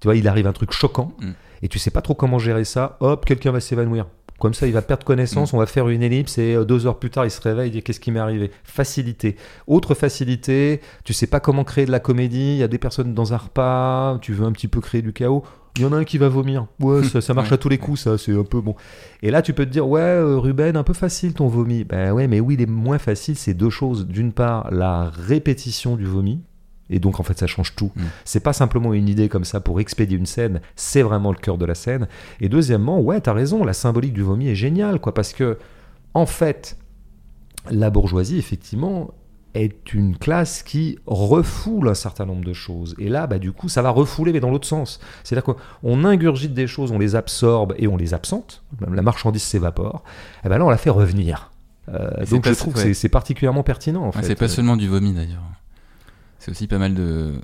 Tu vois, il arrive un truc choquant Mm. et tu sais pas trop comment gérer ça. Hop, quelqu'un va s'évanouir. Comme ça, il va perdre connaissance, on va faire une ellipse et euh, deux heures plus tard, il se réveille et dit qu'est-ce qui m'est arrivé? Facilité. Autre facilité, tu sais pas comment créer de la comédie, il y a des personnes dans un repas, tu veux un petit peu créer du chaos. Il y en a un qui va vomir. Ouais, *laughs* ça, ça marche Ouais. à tous les coups, ça, c'est un peu bon. Et là, tu peux te dire, ouais, euh, Ruben, un peu facile ton vomi. Ben ouais, mais oui, les moins faciles, c'est deux choses. D'une part, la répétition du vomi. Et donc, en fait, ça change tout. Mm. C'est pas simplement une idée comme ça pour expédier une scène, c'est vraiment le cœur de la scène. Et deuxièmement, ouais, t'as raison, la symbolique du vomi est géniale, quoi, parce que, en fait, la bourgeoisie, effectivement, est une classe qui refoule un certain nombre de choses. Et là, bah, du coup, ça va refouler, mais dans l'autre sens. C'est-à-dire qu'on ingurgite des choses, on les absorbe et on les absente, même la marchandise s'évapore, et ben là, on la fait revenir. Euh, donc je trouve que ouais. c'est- particulièrement pertinent, en fait. c'est pas seulement du vomi d'ailleurs. C'est aussi pas mal de,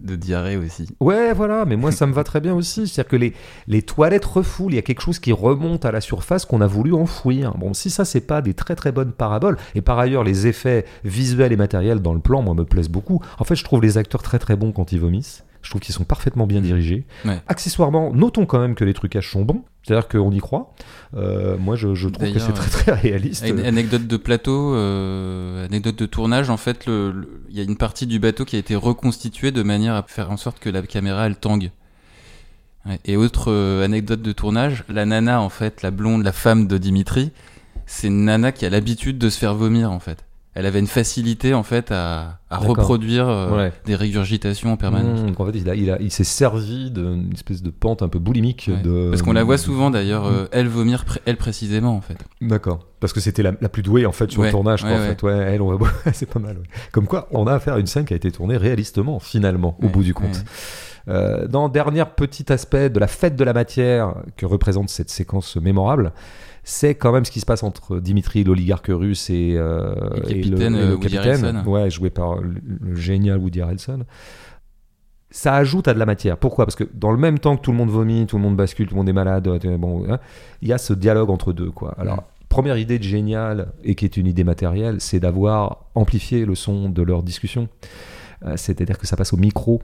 diarrhée aussi. Ouais, voilà, mais moi ça me va très bien aussi. C'est-à-dire que les, les toilettes refoulent, il y a quelque chose qui remonte à la surface qu'on a voulu enfouir. Bon, si ça, c'est pas des très très bonnes paraboles, et par ailleurs, les effets visuels et matériels dans le plan, moi, me plaisent beaucoup. En fait, je trouve les acteurs très très bons quand ils vomissent. Je trouve qu'ils sont parfaitement bien dirigés. Ouais. Accessoirement, notons quand même que les trucages sont bons, c'est-à-dire qu'on y croit. Euh, moi, je, je trouve que c'est très très réaliste. Une anecdote de plateau, euh, anecdote de tournage, en fait, il y a une partie du bateau qui a été reconstituée de manière à faire en sorte que la caméra elle tangue. Et autre euh, anecdote de tournage, la nana en fait, la blonde, la femme de Dimitri, c'est une nana qui a l'habitude de se faire vomir en fait. Elle avait une facilité en fait à, à reproduire euh, Ouais. des régurgitations en permanence. Mmh, donc en fait, il, a- il, a- il s'est servi d'une espèce de pente un peu boulimique. Ouais. De... Parce qu'on la voit souvent d'ailleurs, Mmh. euh, elle vomir, elle précisément en fait. D'accord. Parce que c'était la, la plus douée en fait sur Ouais, le tournage. quoi, en fait. Ouais, elle, on va... *laughs* c'est pas mal. ouais. Comme quoi, on a affaire à une scène qui a été tournée réalistement, finalement, au bout du compte. Euh, dans dernier petit aspect de la fête de la matière que représente cette séquence mémorable, c'est quand même ce qui se passe entre Dimitri, l'oligarque russe, et, euh, Le et capitaine, et euh, Woody Harrelson. ouais, joué par le, le génial Woody Harrelson. Ça ajoute à de la matière. Pourquoi? Parce que dans le même temps que tout le monde vomit, tout le monde bascule, tout le monde est malade, euh, bon, hein, il y a ce dialogue entre deux. Quoi. Alors, première idée de génial, et qui est une idée matérielle, c'est d'avoir amplifié le son de leur discussion. Euh, C'est-à-dire que ça passe au micro.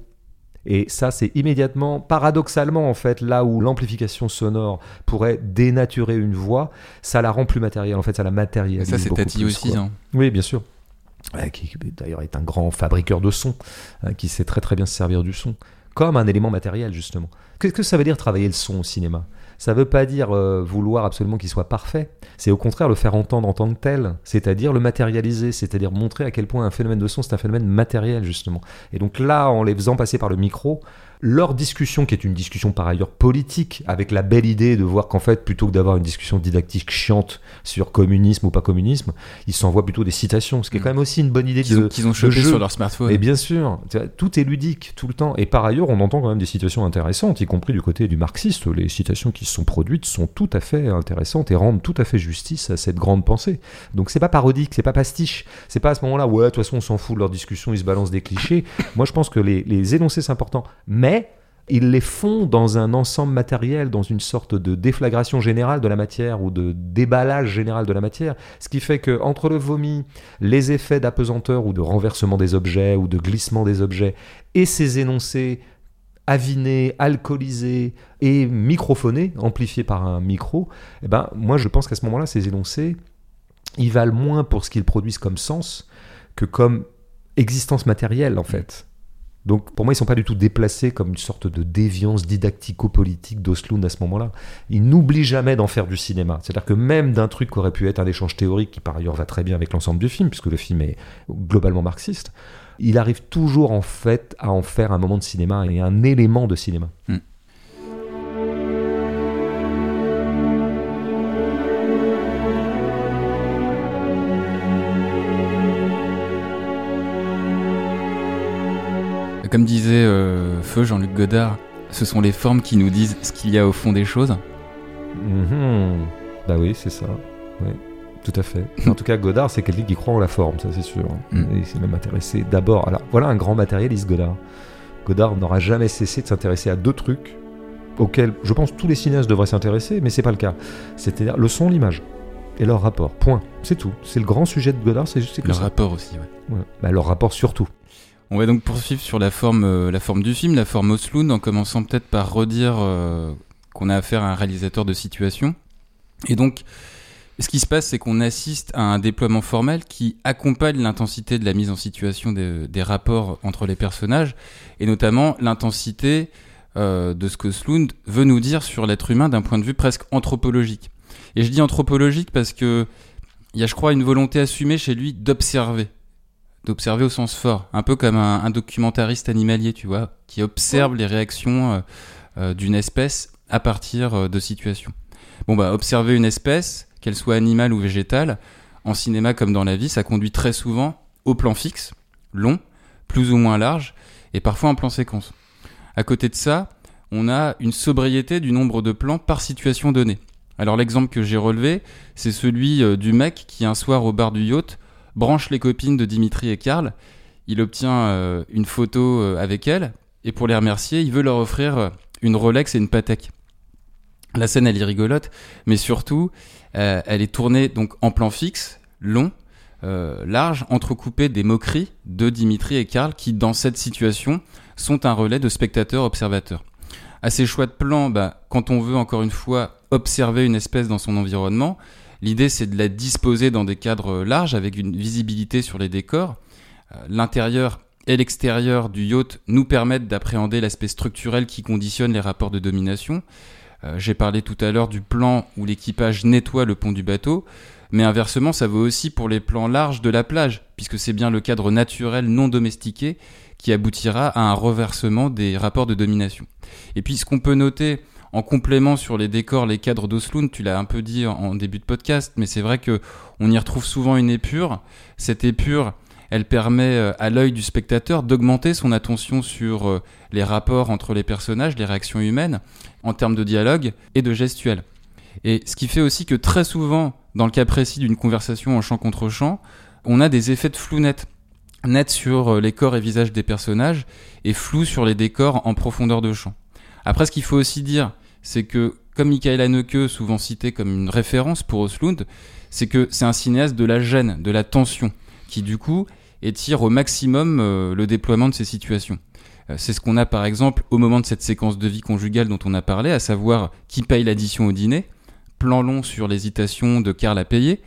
Et ça, c'est immédiatement, paradoxalement, en fait, là où l'amplification sonore pourrait dénaturer une voix, ça la rend plus matérielle. En fait, ça la Et matérialise. ça, c'est Tati plus, aussi. hein. Oui, bien sûr. Qui d'ailleurs est un grand fabriqueur de son, euh, qui sait très très bien se servir du son, comme un élément matériel justement. Qu'est-ce que ça veut dire travailler le son au cinéma? Ça veut pas dire euh, vouloir absolument qu'il soit parfait, c'est au contraire le faire entendre en tant que tel, c'est-à-dire le matérialiser, c'est-à-dire montrer à quel point un phénomène de son c'est un phénomène matériel justement. Et donc là, en les faisant passer par le micro, leur discussion, qui est une discussion par ailleurs politique, avec la belle idée de voir qu'en fait, plutôt que d'avoir une discussion didactique chiante sur communisme ou pas communisme, ils s'envoient plutôt des citations, ce qui est Mm. quand même aussi une bonne idée Qu'ils de, ont, qu'ils ont de chopé jeu. sur leur smartphone. Et bien sûr, tout est ludique tout le temps. Et par ailleurs, on entend quand même des citations intéressantes, y compris du côté du marxiste. Les citations qui sont produites sont tout à fait intéressantes et rendent tout à fait justice à cette grande pensée. Donc c'est pas parodique, c'est pas pastiche. C'est pas à ce moment-là, ouais, de toute façon, on s'en fout de leur discussion, ils se balancent des clichés. Moi, je pense que les, les énoncés, c'est important. Mais ils les font dans un ensemble matériel, dans une sorte de déflagration générale de la matière ou de déballage général de la matière, ce qui fait que entre le vomi, les effets d'apesanteur ou de renversement des objets ou de glissement des objets et ces énoncés avinés, alcoolisés et microphonés, amplifiés par un micro, eh ben moi je pense qu'à ce moment-là, ces énoncés, ils valent moins pour ce qu'ils produisent comme sens que comme existence matérielle en fait. Donc pour moi, ils sont pas du tout déplacés comme une sorte de déviance didactico-politique d'Oslund à ce moment-là. Ils n'oublient jamais d'en faire du cinéma. C'est-à-dire que même d'un truc qui aurait pu être un échange théorique, qui par ailleurs va très bien avec l'ensemble du film, puisque le film est globalement marxiste, il arrive toujours en fait à en faire un moment de cinéma et un élément de cinéma. Comme disait euh, Feu Jean-Luc Godard, ce sont les formes qui nous disent ce qu'il y a au fond des choses. Mhm. Bah oui, c'est ça. Ouais, tout à fait. En tout cas, Godard, c'est quelqu'un qui croit en la forme, ça c'est sûr. Mm. Et il s'est même intéressé d'abord. Alors voilà un grand matérialiste, Godard. Godard n'aura jamais cessé de s'intéresser à deux trucs auxquels je pense tous les cinéastes devraient s'intéresser, mais c'est pas le cas. C'est-à-dire le son, l'image et leur rapport. Point. C'est tout. C'est le grand sujet de Godard, c'est c'est que Le ça. rapport aussi, ouais. Ouais. Bah, leur rapport surtout. On va donc poursuivre sur la forme, euh, la forme du film, la forme Oslund, en commençant peut-être par redire euh, qu'on a affaire à un réalisateur de situation. Et donc, ce qui se passe, c'est qu'on assiste à un déploiement formel qui accompagne l'intensité de la mise en situation des, rapports entre les personnages, et notamment l'intensité euh, de ce que Slund veut nous dire sur l'être humain d'un point de vue presque anthropologique. Et je dis anthropologique parce que il y a, je crois, une volonté assumée chez lui d'observer d'observer au sens fort, un peu comme un, un documentariste animalier, tu vois, qui observe les réactions euh, euh, d'une espèce à partir euh, de situations. Bon bah observer une espèce, qu'elle soit animale ou végétale, en cinéma comme dans la vie, ça conduit très souvent au plan fixe, long, plus ou moins large, et parfois en plan séquence. À côté de ça, on a une sobriété du nombre de plans par situation donnée. Alors l'exemple que j'ai relevé, c'est celui du mec qui un soir au bar du yacht branche les copines de Dimitri et Karl. Il obtient euh, une photo euh, avec elles et pour les remercier, il veut leur offrir euh, une Rolex et une Patek. La scène elle est rigolote, mais surtout elle est tournée donc en plan fixe, long, large, entrecoupé des moqueries de Dimitri et Karl qui dans cette situation sont un relais de spectateurs observateurs. À ces choix de plans, bah, quand on veut encore une fois observer une espèce dans son environnement, L'idée, c'est de la disposer dans des cadres larges avec une visibilité sur les décors. Euh, L'intérieur et l'extérieur du yacht nous permettent d'appréhender l'aspect structurel qui conditionne les rapports de domination. Euh, J'ai parlé tout à l'heure du plan où l'équipage nettoie le pont du bateau, mais inversement, ça vaut aussi pour les plans larges de la plage, puisque c'est bien le cadre naturel non domestiqué qui aboutira à un reversement des rapports de domination. Et puis, ce qu'on peut noter en complément sur les décors, les cadres d'Oslund, tu l'as un peu dit en, début de podcast, mais c'est vrai que on y retrouve souvent une épure. Cette épure, Elle permet euh, à l'œil du spectateur d'augmenter son attention sur euh, les rapports entre les personnages, les réactions humaines, en termes de dialogue et de gestuelle. Et ce qui fait aussi que très souvent, dans le cas précis d'une conversation en champ contre champ, on a des effets de flou net. Net sur euh, les corps et visages des personnages et flou sur les décors en profondeur de champ. Après, ce qu'il faut aussi dire, c'est que, comme Michael Haneke, souvent cité comme une référence pour Oslund, c'est que c'est un cinéaste de la gêne, de la tension, qui du coup étire au maximum euh, le déploiement de ces situations. Euh, c'est ce qu'on a par exemple au moment de cette séquence de vie conjugale dont on a parlé, à savoir qui paye l'addition au dîner, plan long sur l'hésitation de Karl à payer,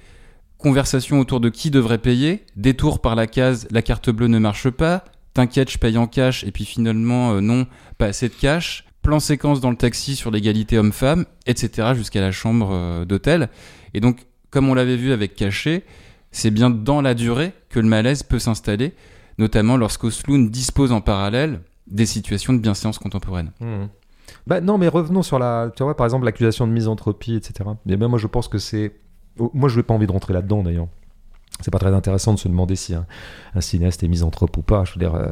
conversation autour de qui devrait payer, détour par la case la carte bleue ne marche pas, t'inquiète je paye en cash et puis finalement euh, non, pas assez de cash, plan séquence dans le taxi sur l'égalité homme-femme, etc. jusqu'à la chambre euh, d'hôtel. Et donc, comme on l'avait vu avec Caché, c'est bien dans la durée que le malaise peut s'installer, notamment lorsqu'Osloon dispose en parallèle des situations de bienséance contemporaine. Mmh. Bah non, mais revenons sur la, tu vois, par exemple, l'accusation de misanthropie, etc. Mais ben, moi, je pense que c'est, oh, moi, je n'ai pas envie de rentrer là-dedans, d'ailleurs. C'est pas très intéressant de se demander si un, cinéaste est misanthrope ou pas. Euh,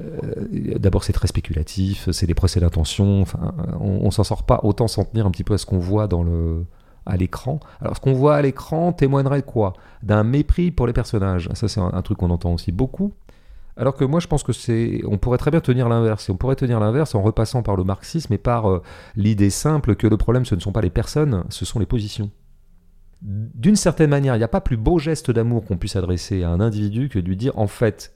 euh, d'abord, c'est très spéculatif, c'est des procès d'intention. Enfin, on, on s'en sort pas. Autant s'en tenir un petit peu à ce qu'on voit à l'écran. Alors, ce qu'on voit à l'écran témoignerait de quoi? D'un mépris pour les personnages. Ça, c'est un, truc qu'on entend aussi beaucoup. Alors que moi, je pense que c'est, on pourrait très bien tenir l'inverse. On pourrait tenir l'inverse en repassant par le marxisme et par euh, l'idée simple que le problème, ce ne sont pas les personnes, ce sont les positions. D'une certaine manière, il n'y a pas plus beau geste d'amour qu'on puisse adresser à un individu que de lui dire, en fait,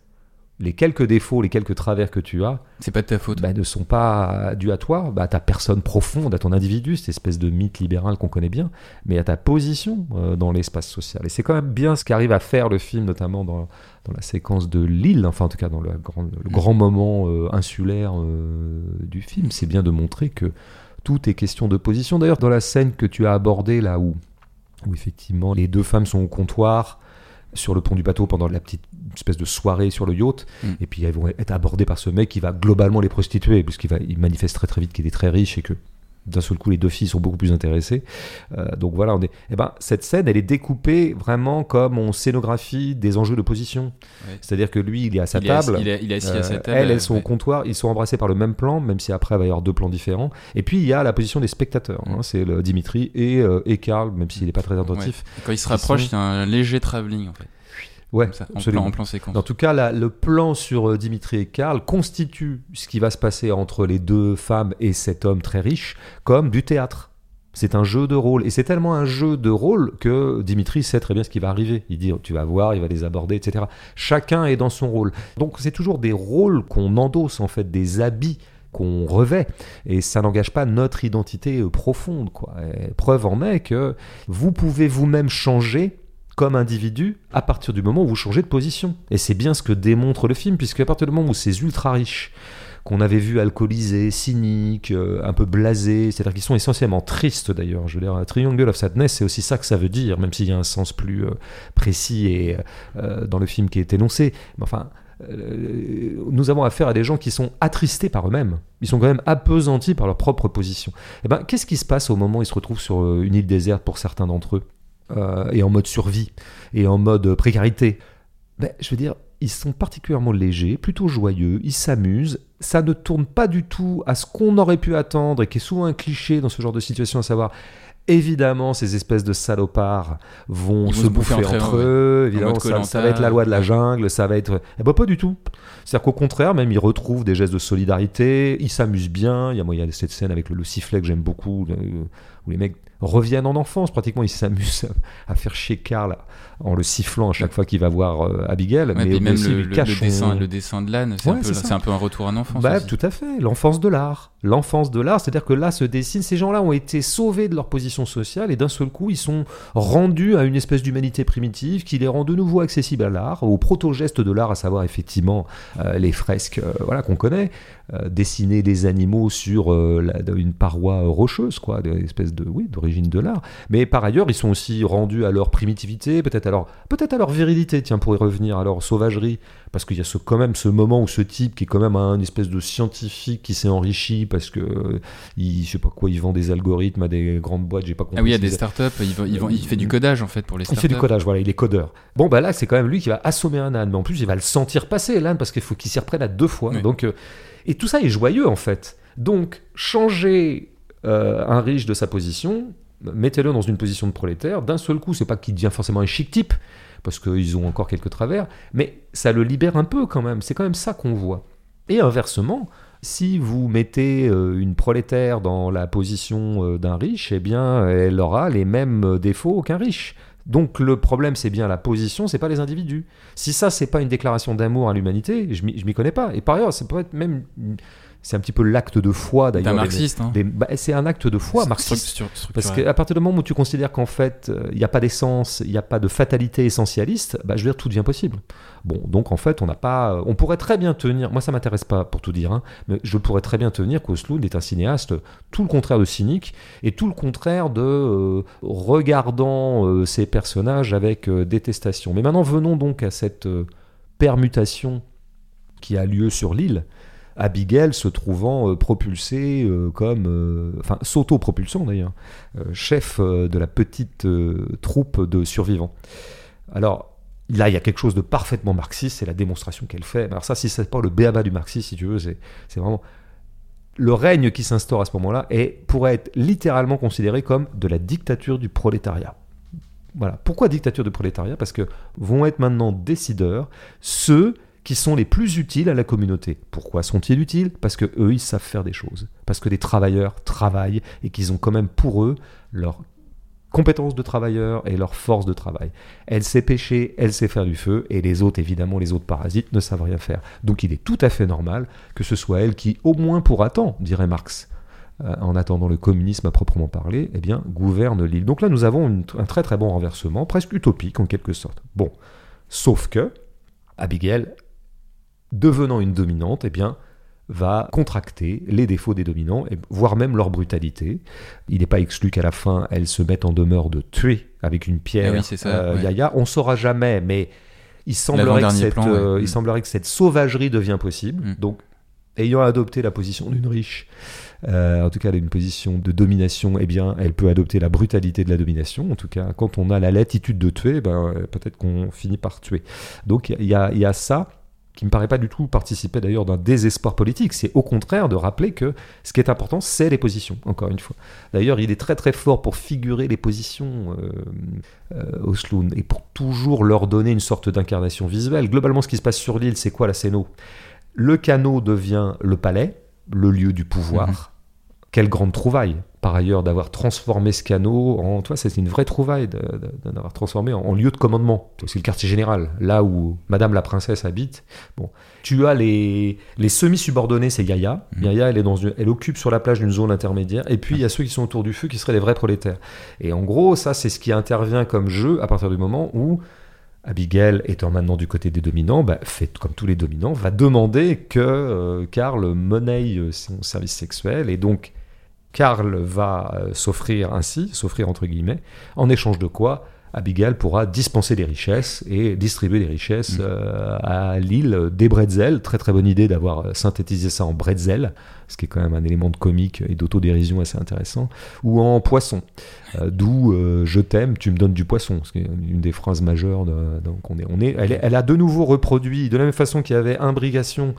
les quelques défauts, les quelques travers que tu as, C'est pas de ta faute. bah, ne sont pas dus à toi, bah, à ta personne profonde, à ton individu, cette espèce de mythe libéral qu'on connaît bien, mais à ta position euh, dans l'espace social. Et c'est quand même bien ce qu'arrive à faire le film, notamment dans, dans la séquence de l'île, enfin en tout cas dans le grand, le grand moment euh, insulaire euh, du film. C'est bien de montrer que tout est question de position. D'ailleurs, dans la scène que tu as abordée, là où, où effectivement les deux femmes sont au comptoir, sur le pont du bateau pendant la petite espèce de soirée sur le yacht, Mm. et puis elles vont être abordées par ce mec qui va globalement les prostituer, puisqu'il va, il manifeste très très vite qu'il est très riche et que d'un seul coup les deux filles sont beaucoup plus intéressées. Euh, donc voilà, on est. Eh ben, cette scène, elle est découpée vraiment comme on scénographie des enjeux de position. Ouais. C'est-à-dire que lui, il est à sa il, est assis, table. il est- il est assis Euh, à sa table. elles, elles sont ouais. au comptoir, ils sont embrassés par le même plan, même si après il va y avoir deux plans différents. Et puis il y a la position des spectateurs, hein, Mm. c'est le Dimitri et, euh, et Karl, même s'il n'est pas très attentif. Et Quand il se Qui rapproche, sont- il y a un léger travelling en fait. Ouais, ça, en, plan, en plan séquence. En tout cas, la- le plan sur euh, Dimitri et Karl constitue ce qui va se passer entre les deux femmes et cet homme très riche comme du théâtre. C'est un jeu de rôle. Et c'est tellement un jeu de rôle que Dimitri sait très bien ce qui va arriver. Il dit, tu vas voir, il va les aborder, etc. Chacun est dans son rôle. Donc c'est toujours des rôles qu'on endosse, en fait, des habits qu'on revêt. Et ça n'engage pas notre identité euh, profonde. Quoi. Et preuve en est que vous pouvez vous-même changer comme individu à partir du moment où vous changez de position. Et c'est bien ce que démontre le film, puisque à partir du moment où ces ultra riches, qu'on avait vu alcoolisés, cyniques, euh, un peu blasés, c'est-à-dire qu'ils sont essentiellement tristes d'ailleurs. Je veux dire, un Triangle of Sadness, c'est aussi ça que ça veut dire, même s'il y a un sens plus euh, précis et euh, dans le film qui est énoncé. Mais enfin, nous avons affaire à des gens qui sont attristés par eux-mêmes. Ils sont quand même apesantis par leur propre position. Et ben, qu'est-ce qui se passe au moment où ils se retrouvent sur une île déserte pour certains d'entre eux? Euh, et en mode survie et en mode précarité ben, Je veux dire, ils sont particulièrement légers, plutôt joyeux, ils s'amusent. Ça ne tourne pas du tout à ce qu'on aurait pu attendre et qui est souvent un cliché dans ce genre de situation, à savoir. Évidemment, ces espèces de salopards vont se se bouffer entre entre eux, eux. En Évidemment, ça, va être la loi de la jungle, ça va être. Eh ben, pas du tout. C'est-à-dire qu'au contraire, même ils retrouvent des gestes de solidarité, ils s'amusent bien. Il y a, moi, il y a cette scène avec le, le sifflet que j'aime beaucoup, où les mecs reviennent en enfance pratiquement. Ils s'amusent à, à faire chier Karl en le sifflant à chaque fois qu'il va voir euh, Abigail. Ouais, mais même aussi le, le- cache le son- dessin, le dessin de l'âne, c'est Ouais, un, peu- un peu un retour en enfance. bah, tout à fait, l'enfance de l'art. L'enfance de l'art, c'est-à-dire que là se dessine, ces gens-là ont été sauvés de leur position sociale et d'un seul coup, ils sont rendus à une espèce d'humanité primitive qui les rend de nouveau accessibles à l'art, au proto-geste de l'art, à savoir effectivement euh, les fresques euh, voilà, qu'on connaît, euh, dessiner des animaux sur une paroi rocheuse, quoi, de, oui, d'origine de l'art. Mais par ailleurs, ils sont aussi rendus à leur primitivité, peut-être à leur virilité, tiens, pour y revenir, à leur sauvagerie. Parce qu'il y a ce, quand même ce moment où ce type, qui est quand même un espèce de scientifique qui s'est enrichi parce que, euh, il, je sais pas quoi, il vend des algorithmes à des grandes boîtes, j'ai pas compris. Ah oui, il y a des startups, il, va- il, va- il fait du codage en fait pour les il startups. fait du codage, voilà, il est codeur. Bon, bah là, c'est quand même lui qui va assommer un âne, mais en plus, il va le sentir passer, l'âne, parce qu'il faut qu'il s'y reprenne à deux fois. Oui. Donc, euh, et tout ça est joyeux, en fait. Donc, changer euh, un riche de sa position, mettez-le dans une position de prolétaire, d'un seul coup, c'est pas qu'il devient forcément un chic type, parce qu'ils ont encore quelques travers, mais ça le libère un peu quand même. C'est quand même ça qu'on voit. Et inversement, si vous mettez euh, une prolétaire dans la position euh, d'un riche, eh bien, elle aura les mêmes euh, défauts qu'un riche. Donc le problème, c'est bien la position, c'est pas les individus. Si ça, c'est pas une déclaration d'amour à l'humanité, je m'y connais pas. Et par ailleurs, c'est peut être même, c'est un petit peu l'acte de foi d'ailleurs. marxiste, hein. bah, c'est un acte de foi marxiste. Parce qu'à partir du moment où tu considères qu'en fait, euh, il n'y a pas d'essence, il n'y a pas de fatalité essentialiste, bah, je veux dire, tout devient possible. Bon, donc en fait, on n'a pas. On pourrait très bien tenir. Moi, ça m'intéresse pas pour tout dire, hein, mais je pourrais très bien tenir qu'Oslound est un cinéaste tout le contraire de cynique et tout le contraire de euh, regardant euh, ses personnages avec euh, détestation. Mais maintenant, venons donc à cette permutation qui a lieu sur l'île. Abigail se trouvant euh, propulsée euh, comme, euh, enfin s'auto-propulsant d'ailleurs, chef de la petite troupe de survivants. Alors là, il y a quelque chose de parfaitement marxiste, c'est la démonstration qu'elle fait. Alors ça, si c'est pas le béaba du marxisme, si tu veux, c'est vraiment le règne qui s'instaure à ce moment-là et pourrait être littéralement considéré comme de la dictature du prolétariat. Voilà. Pourquoi dictature du prolétariat? Parce que vont être maintenant décideurs ceux qui sont les plus utiles à la communauté. Pourquoi sont-ils utiles? Parce que eux, ils savent faire des choses. Parce que les travailleurs travaillent et qu'ils ont quand même pour eux leur compétence de travailleur et leur force de travail. Elle sait pêcher, elle sait faire du feu, et les autres, évidemment, les autres parasites ne savent rien faire. Donc il est tout à fait normal que ce soit elle qui, au moins pour attendre, dirait Marx, euh, en attendant le communisme à proprement parler, eh bien, gouverne l'île. Donc là, nous avons un très très bon renversement, presque utopique en quelque sorte. Bon, sauf que Abigail, devenant une dominante, eh bien, va contracter les défauts des dominants, voire même leur brutalité. Il n'est pas exclu qu'à la fin, elle se mette en demeure de tuer avec une pierre oui, c'est ça, euh, ouais. Yaya. On saura jamais, mais il semblerait que, L'avant-dernier cette, plan, ouais. euh, il semblerait que cette sauvagerie devient possible. Mm. Donc, ayant adopté la position d'une riche, euh, en tout cas, elle a une position de domination, eh bien, elle peut adopter la brutalité de la domination. En tout cas, quand on a la latitude de tuer, ben, euh, peut-être qu'on finit par tuer. Donc, il y, a- il y a ça qui me paraît pas du tout participer d'ailleurs d'un désespoir politique. C'est au contraire de rappeler que ce qui est important, c'est les positions, encore une fois. D'ailleurs, il est très très fort pour figurer les positions euh, euh, Osloon et pour toujours leur donner une sorte d'incarnation visuelle. Globalement, ce qui se passe sur l'île, c'est quoi la scéno Le canot devient le palais, le lieu du pouvoir. Quelle grande trouvaille, par ailleurs, d'avoir transformé ce canot en. Tu vois, c'est une vraie trouvaille d'avoir transformé en, en lieu de commandement. C'est le quartier général, là où Madame la princesse habite. Bon. Tu as les, les semi-subordonnés, c'est Yaya. Mhm. Yaya, elle, est dans une- elle occupe sur la plage d'une zone intermédiaire. Et puis, il y a ceux qui sont autour du feu, qui seraient les vrais prolétaires. Et en gros, ça, c'est ce qui intervient comme jeu à partir du moment où Abigail, étant maintenant du côté des dominants, bah, fait comme tous les dominants, va demander que euh, Karl monnaie son service sexuel. Et donc, Karl va euh, s'offrir ainsi, s'offrir entre guillemets, en échange de quoi Abigail pourra dispenser des richesses et distribuer des richesses Mm. euh, à l'île des bretzels. Très très bonne idée d'avoir euh, synthétisé ça en bretzel, ce qui est quand même un élément de comique et d'autodérision assez intéressant, ou en poisson. Euh, D'où euh, je t'aime, tu me donnes du poisson, ce qui est une des phrases majeures. de- donc on est, on est, elle, elle a de nouveau reproduit, de la même façon qu'il y avait imbrigation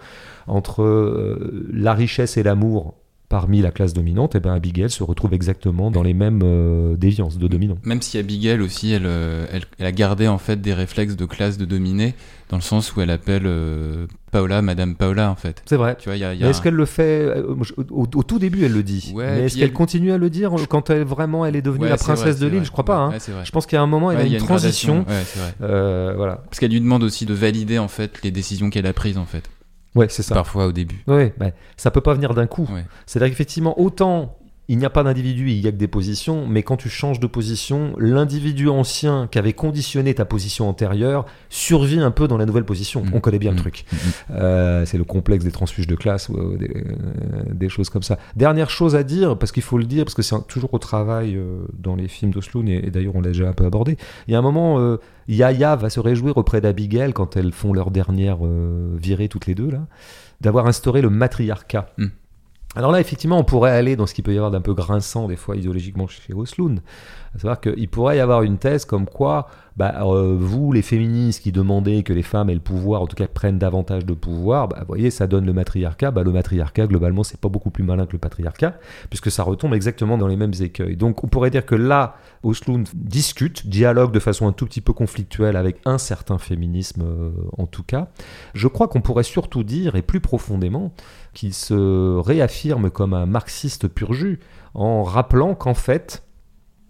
entre la richesse et l'amour parmi la classe dominante, et ben Abigail se retrouve exactement dans les mêmes euh, déviances de dominants. Même si Abigail aussi, elle, euh, elle, elle a gardé en fait des réflexes de classe de dominée, dans le sens où elle appelle euh, Paola Madame Paola en fait. C'est vrai. Tu vois, y a, Mais est-ce qu'elle le fait euh, au, au tout début elle le dit Ouais, mais est-ce qu'elle elle- continue à le dire quand elle vraiment elle est devenue Ouais, la vrai, princesse de l'île? je crois pas hein. Ouais, je pense qu'à un moment elle a une transition vrai. Euh, voilà Parce qu'elle lui demande aussi de valider en fait les décisions qu'elle a prises en fait. Ouais c'est ça Parfois au début. Ouais, bah, ça peut pas venir d'un coup. Ouais. C'est-à-dire qu'effectivement, autant il n'y a pas d'individu, il y a que des positions, mais quand tu changes de position, l'individu ancien qui avait conditionné ta position antérieure survit un peu dans la nouvelle position. Mm. On connaît bien le Mm. truc. Euh, c'est le complexe des transfuges de classe, ou, euh, des, euh, des choses comme ça. Dernière chose à dire, parce qu'il faut le dire, parce que c'est toujours au travail euh, dans les films d'Osloon, et, et d'ailleurs on l'a déjà un peu abordé. Il y a un moment, Yaya va se réjouir auprès d'Abigail quand elles font leur dernière virée toutes les deux, là, d'avoir instauré le matriarcat. Alors là, effectivement, on pourrait aller dans ce qu'il peut y avoir d'un peu grinçant, des fois, idéologiquement, chez Osloon. À savoir qu'il pourrait y avoir une thèse comme quoi, bah, euh, vous, les féministes qui demandez que les femmes aient le pouvoir, en tout cas prennent davantage de pouvoir, bah, vous voyez, ça donne le matriarcat. Bah, le matriarcat, globalement, c'est pas beaucoup plus malin que le patriarcat, puisque ça retombe exactement dans les mêmes écueils. Donc, on pourrait dire que là, Osloon discute, dialogue de façon un tout petit peu conflictuelle avec un certain féminisme, euh, en tout cas. Je crois qu'on pourrait surtout dire, et plus profondément, qu'il se réaffirme comme un marxiste pur jus, en rappelant qu'en fait,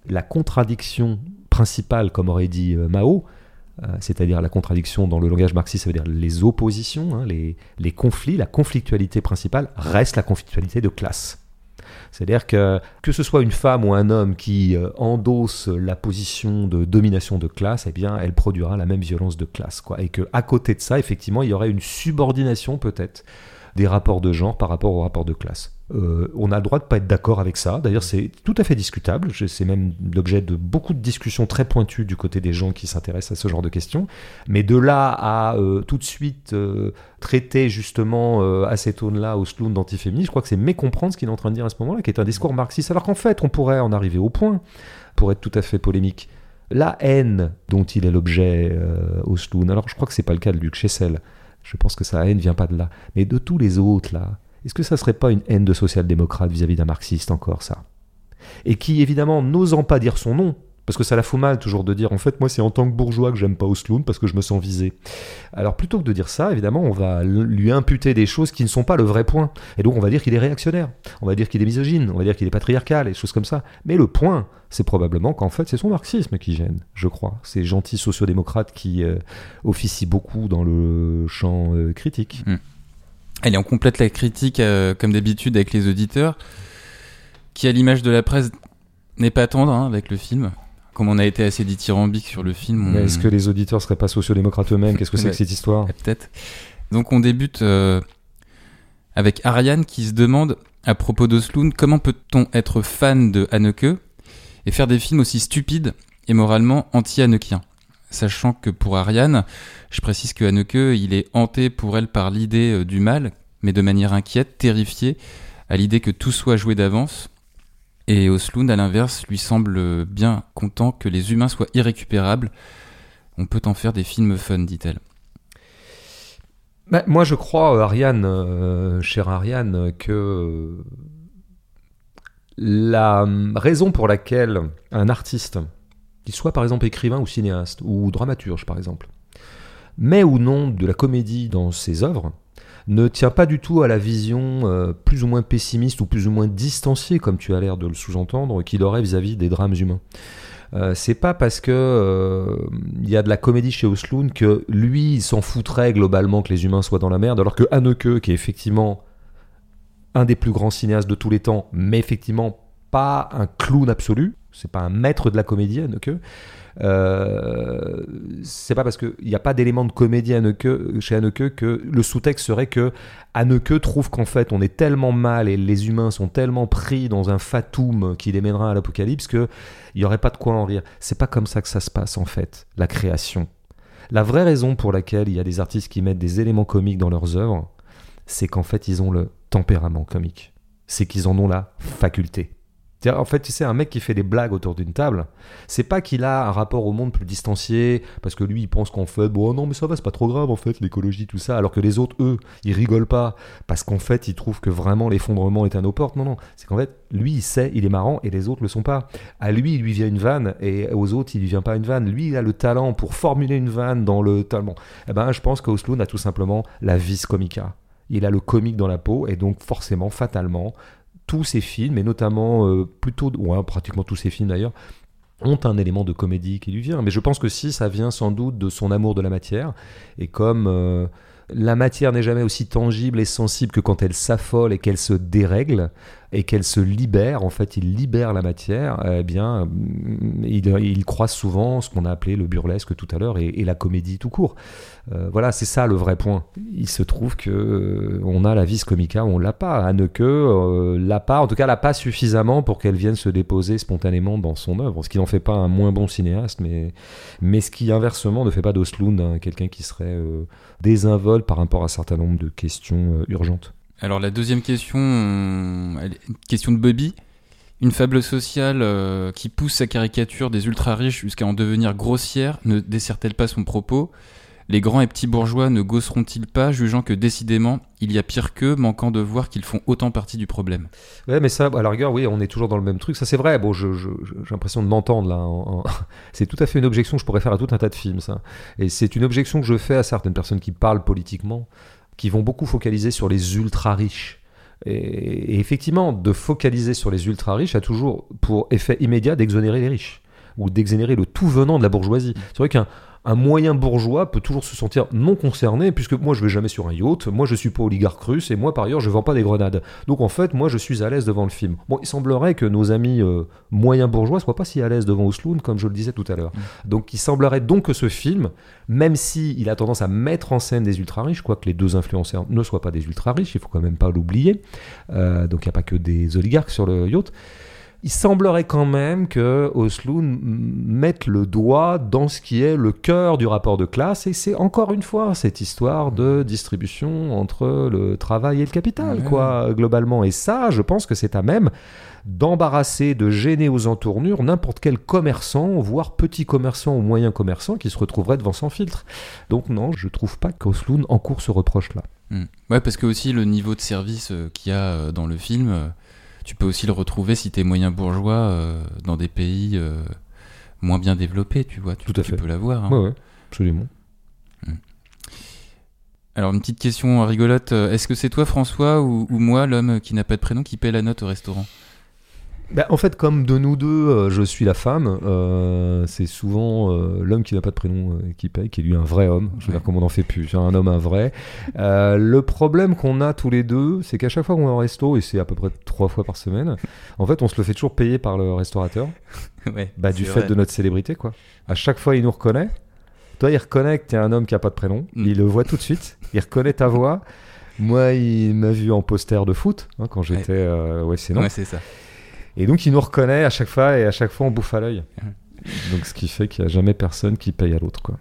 la contradiction principale, comme aurait dit euh, Mao, euh, c'est-à-dire la contradiction dans le langage marxiste, ça veut dire les oppositions, hein, les, les conflits, la conflictualité principale reste la conflictualité de classe. C'est-à-dire que que ce soit une femme ou un homme qui euh, endosse la position de domination de classe, eh bien, elle produira la même violence de classe, quoi. Et que à côté de ça, effectivement, il y aurait une subordination peut-être des rapports de genre par rapport aux rapports de classe. Euh, on a le droit de pas être d'accord avec ça. D'ailleurs, c'est tout à fait discutable. C'est même l'objet de beaucoup de discussions très pointues du côté des gens qui s'intéressent à ce genre de questions. Mais de là à euh, tout de suite euh, traiter justement à cette aune-là au sloun d'antiféminisme, je crois que c'est mécomprendre ce qu'il est en train de dire à ce moment-là, qui est un discours marxiste. Alors qu'en fait, on pourrait en arriver au point, pour être tout à fait polémique. La haine dont il est l'objet au sloun, alors je crois que c'est pas le cas de Luc Chessel. Je pense que sa haine vient pas de là. Mais de tous les autres, là, est-ce que ça serait pas une haine de social-démocrate vis-à-vis d'un marxiste encore, ça? Et qui, évidemment, n'osant pas dire son nom, parce que ça la fout mal toujours de dire, en fait, moi, c'est en tant que bourgeois que j'aime pas Osloon parce que je me sens visé. Alors, plutôt que de dire ça, évidemment, on va lui imputer des choses qui ne sont pas le vrai point. Et donc, on va dire qu'il est réactionnaire, on va dire qu'il est misogyne, on va dire qu'il est patriarcal, et choses comme ça. Mais le point, c'est probablement qu'en fait, c'est son marxisme qui gêne, je crois. Ces gentils sociodémocrates qui euh, officient beaucoup dans le champ euh, critique. Allez, on complète la critique euh, comme d'habitude avec les auditeurs, qui à l'image de la presse n'est pas tendre hein, avec le film. Comme on a été assez dithyrambique sur le film, on... Est-ce que les auditeurs seraient pas sociodémocrates eux-mêmes Qu'est-ce que c'est que cette histoire? peut-être. Donc on débute euh, avec Ariane qui se demande à propos d'Osloon comment peut-on être fan de Haneke et faire des films aussi stupides et moralement anti-Hanekiens Sachant que pour Ariane, je précise que Haneke, il est hanté pour elle par l'idée euh, du mal, mais de manière inquiète, terrifiée, à l'idée que tout soit joué d'avance. Et Osloon, à l'inverse, lui semble bien content que les humains soient irrécupérables. On peut en faire des films fun, dit-elle. Bah, moi, je crois, euh, Ariane, euh, chère Ariane, que la raison pour laquelle un artiste, qu'il soit par exemple écrivain ou cinéaste, ou dramaturge par exemple, met ou non de la comédie dans ses œuvres, ne tient pas du tout à la vision euh, plus ou moins pessimiste ou plus ou moins distanciée, comme tu as l'air de le sous-entendre, qu'il aurait vis-à-vis des drames humains. Euh, c'est pas parce que euh, il y a de la comédie chez Osloon que lui il s'en foutrait globalement que les humains soient dans la merde, alors que Haneke, qui est effectivement un des plus grands cinéastes de tous les temps, mais effectivement pas un clown absolu, c'est pas un maître de la comédie Haneke. Euh, c'est pas parce qu'il n'y a pas d'élément de comédie chez Haneke que le sous-texte serait que Haneke trouve qu'en fait on est tellement mal et les humains sont tellement pris dans un fatum qui les mènera à l'apocalypse que il n'y aurait pas de quoi en rire. C'est pas comme ça que ça se passe en fait, la création. La vraie raison pour laquelle il y a des artistes qui mettent des éléments comiques dans leurs œuvres, c'est qu'en fait ils ont le tempérament comique. C'est qu'ils en ont la faculté. En fait, tu sais, un mec qui fait des blagues autour d'une table, c'est pas qu'il a un rapport au monde plus distancié, parce que lui, il pense qu'en fait, bon, non, mais ça va, c'est pas trop grave, en fait, l'écologie, tout ça, alors que les autres, eux, ils rigolent pas, parce qu'en fait, ils trouvent que vraiment l'effondrement est à nos portes. Non, non, c'est qu'en fait, lui, il sait, il est marrant, et les autres le sont pas. À lui, il lui vient une vanne, et aux autres, il lui vient pas une vanne. Lui, il a le talent pour formuler une vanne dans le talent. Eh ben, je pense qu'Osloon a tout simplement la vis comica. Il a le comique dans la peau, et donc, forcément, fatalement, tous ses films, et notamment euh, plutôt, ouais, pratiquement tous ses films d'ailleurs, ont un élément de comédie qui lui vient. Mais je pense que si, ça vient sans doute de son amour de la matière. Et comme euh, la matière n'est jamais aussi tangible et sensible que quand elle s'affole et qu'elle se dérègle, et qu'elle se libère, en fait, il libère la matière, eh bien, mm, il, il croise souvent ce qu'on a appelé le burlesque tout à l'heure et, la comédie tout court. Euh, voilà, c'est ça le vrai point. Il se trouve que euh, on a la vis comica on l'a pas. Anneke euh, l'a pas, en tout cas l'a pas suffisamment pour qu'elle vienne se déposer spontanément dans son œuvre. Ce qui n'en fait pas un moins bon cinéaste, mais, mais ce qui inversement ne fait pas d'Oslund hein, quelqu'un qui serait euh, désinvolte par rapport à un certain nombre de questions urgentes. Alors la deuxième question, une question de Bobby. Une fable sociale euh, qui pousse sa caricature des ultra-riches jusqu'à en devenir grossière ne dessert-elle pas son propos? Les grands et petits bourgeois ne gosseront-ils pas, jugeant que décidément, il y a pire qu'eux, manquant de voir qu'ils font autant partie du problème? Ouais, mais ça, à la rigueur, oui, on est toujours dans le même truc. Ça, c'est vrai. Bon, j'ai l'impression de m'entendre là. *laughs* C'est tout à fait une objection que je pourrais faire à tout un tas de films, ça. Et c'est une objection que je fais à certaines personnes qui parlent politiquement, qui vont beaucoup focaliser sur les ultra riches. Et, effectivement, de focaliser sur les ultra riches a toujours pour effet immédiat d'exonérer les riches ou d'exonérer le tout venant de la bourgeoisie. C'est vrai qu'un un moyen bourgeois peut toujours se sentir non concerné, puisque moi je vais jamais sur un yacht, moi je suis pas oligarque russe, et moi par ailleurs je vends pas des grenades. Donc en fait, moi je suis à l'aise devant le film. Bon, il semblerait que nos amis euh, moyens bourgeois soient pas si à l'aise devant Osloon, comme je le disais tout à l'heure. Donc il semblerait donc que ce film, même si il a tendance à mettre en scène des ultra riches, quoique les deux influenceurs ne soient pas des ultra riches, il faut quand même pas l'oublier. Euh, donc il n'y a pas que des oligarques sur le yacht. Il semblerait quand même que Oslo mette le doigt dans ce qui est le cœur du rapport de classe, et c'est encore une fois cette histoire de distribution entre le travail et le capital, Ouais. quoi, globalement. Et ça, je pense que c'est à même d'embarrasser, de gêner aux entournures n'importe quel commerçant, voire petit commerçant ou moyen commerçant qui se retrouverait devant sans filtre. Donc non, je trouve pas qu'Osloon encourt ce reproche-là. Hmm. Ouais, parce que aussi le niveau de service euh, qu'il y a euh, dans le film, euh, tu peux aussi le retrouver si t'es moyen bourgeois euh, dans des pays euh, moins bien développés, tu vois. Tu, Tout à tu fait. peux l'avoir. hein. Ouais, ouais, absolument. Alors une petite question rigolote, euh, est-ce que c'est toi François ou, ou moi, l'homme qui n'a pas de prénom, qui paie la note au restaurant? Bah, en fait, comme de nous deux, euh, je suis la femme, euh, c'est souvent euh, l'homme qui n'a pas de prénom euh, qui paye, qui est lui un vrai homme. Je veux Ouais. dire, comme on n'en fait plus, un homme, un vrai. Euh, le problème qu'on a tous les deux, c'est qu'à chaque fois qu'on va au resto, et c'est à peu près trois fois par semaine, en fait, on se le fait toujours payer par le restaurateur, *laughs* Ouais, bah, du fait de notre célébrité, quoi. À chaque fois, il nous reconnaît. Toi, il reconnaît que t'es un homme qui a pas de prénom. Mm. Il le voit tout de suite. Il reconnaît ta voix. Moi, il m'a vu en poster de foot hein, quand j'étais. euh, ouais, c'est non. Ouais, c'est ça. Et donc il nous reconnaît à chaque fois et à chaque fois on bouffe à l'œil. Donc ce qui fait qu'il n'y a jamais personne qui paye à l'autre. quoi.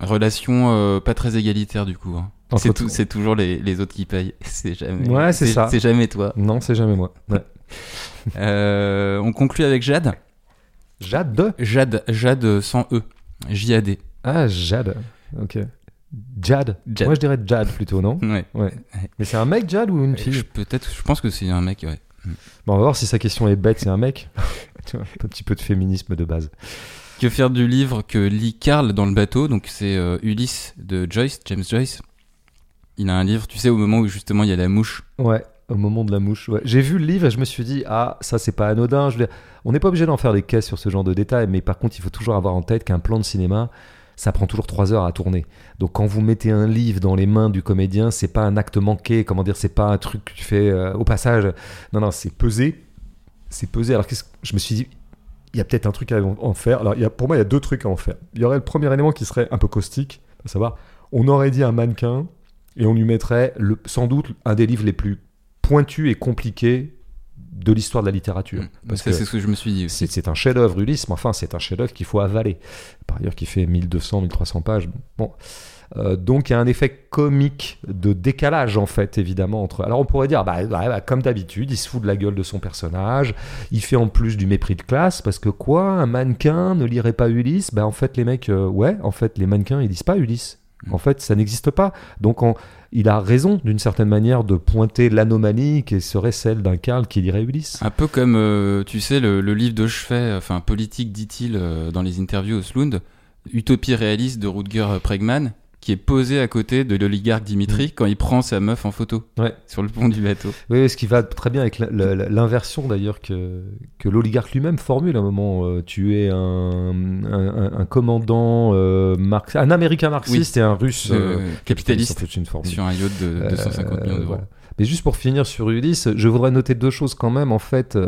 Relation euh, pas très égalitaire du coup. hein. C'est tout- tout- c'est toujours les, les autres qui payent. *laughs* C'est jamais. Ouais, c'est ça. C'est jamais toi. Non, c'est jamais moi. Ouais. Euh, on conclut avec Jade. Jade Jade, Jade sans E. J-A-D. Ah, Jade. Ok. Jade. Jade. Moi je dirais Jade plutôt, non? Ouais. Ouais. Mais c'est un mec Jade ou une Je- fille? Peut-être, je pense que c'est un mec, ouais. Bon, on va voir si sa question est bête, c'est un mec. *laughs* Un petit peu de féminisme de base. Que faire du livre que lit Karl dans le bateau? Donc c'est euh, Ulysse de Joyce, James Joyce. Il a un livre, tu sais, au moment où justement il y a la mouche. Ouais, au moment de la mouche. ouais. J'ai vu le livre et je me suis dit, ah, ça c'est pas anodin. Je veux dire, on n'est pas obligé d'en faire des caisses sur ce genre de détails, mais par contre, il faut toujours avoir en tête qu'un plan de cinéma, ça prend toujours trois heures à tourner. Donc quand vous mettez un livre dans les mains du comédien, c'est pas un acte manqué, comment dire, c'est pas un truc que tu fais euh, au passage. Non, non, c'est pesé. C'est pesé. Alors qu'est-ce que- je me suis dit, il y a peut-être un truc à en- faire. Alors y a, pour moi, il y a deux trucs à en faire. Il y aurait le premier élément qui serait un peu caustique, à savoir, on aurait dit un mannequin et on lui mettrait sans doute un des livres les plus pointus et compliqués de l'histoire de la littérature. Mm. Parce que c'est ce que je me suis dit aussi. c'est c'est un chef-d'œuvre, Ulysse, mais enfin, c'est un chef-d'œuvre qu'il faut avaler. Par ailleurs, qui fait 1200, 1300 pages. Bon. Euh, donc, il y a un effet comique de décalage, en fait, évidemment. Entre... Alors, on pourrait dire, bah, ouais, bah, comme d'habitude, il se fout de la gueule de son personnage. Il fait en plus du mépris de classe, parce que quoi Un mannequin ne lirait pas Ulysse? Bah, en fait, les mecs, euh, ouais, en fait, les mannequins, ils lisent pas Ulysse. En fait, ça n'existe pas. Donc, on- il a raison, d'une certaine manière, de pointer l'anomalie qui serait celle d'un Karl qui lirait Ulysse. Un peu comme, euh, tu sais, le, livre de chevet, enfin politique, dit-il euh, dans les interviews au Slund, Utopie réaliste de Rutger Bregman. Qui est posé à côté de l'oligarque Dimitri quand il prend sa meuf en photo Ouais. sur le pont du bateau. Oui, ce qui va très bien avec l'inversion d'ailleurs que, que l'oligarque lui-même formule à un moment. Euh, tu es un, un, commandant euh, marx- un américain marxiste et un russe Euh, euh, capitaliste C'est une formule. sur un yacht de 250 Euh, millions d'euros. voilà. Mais juste pour finir sur Ulysse, je voudrais noter deux choses quand même. En fait,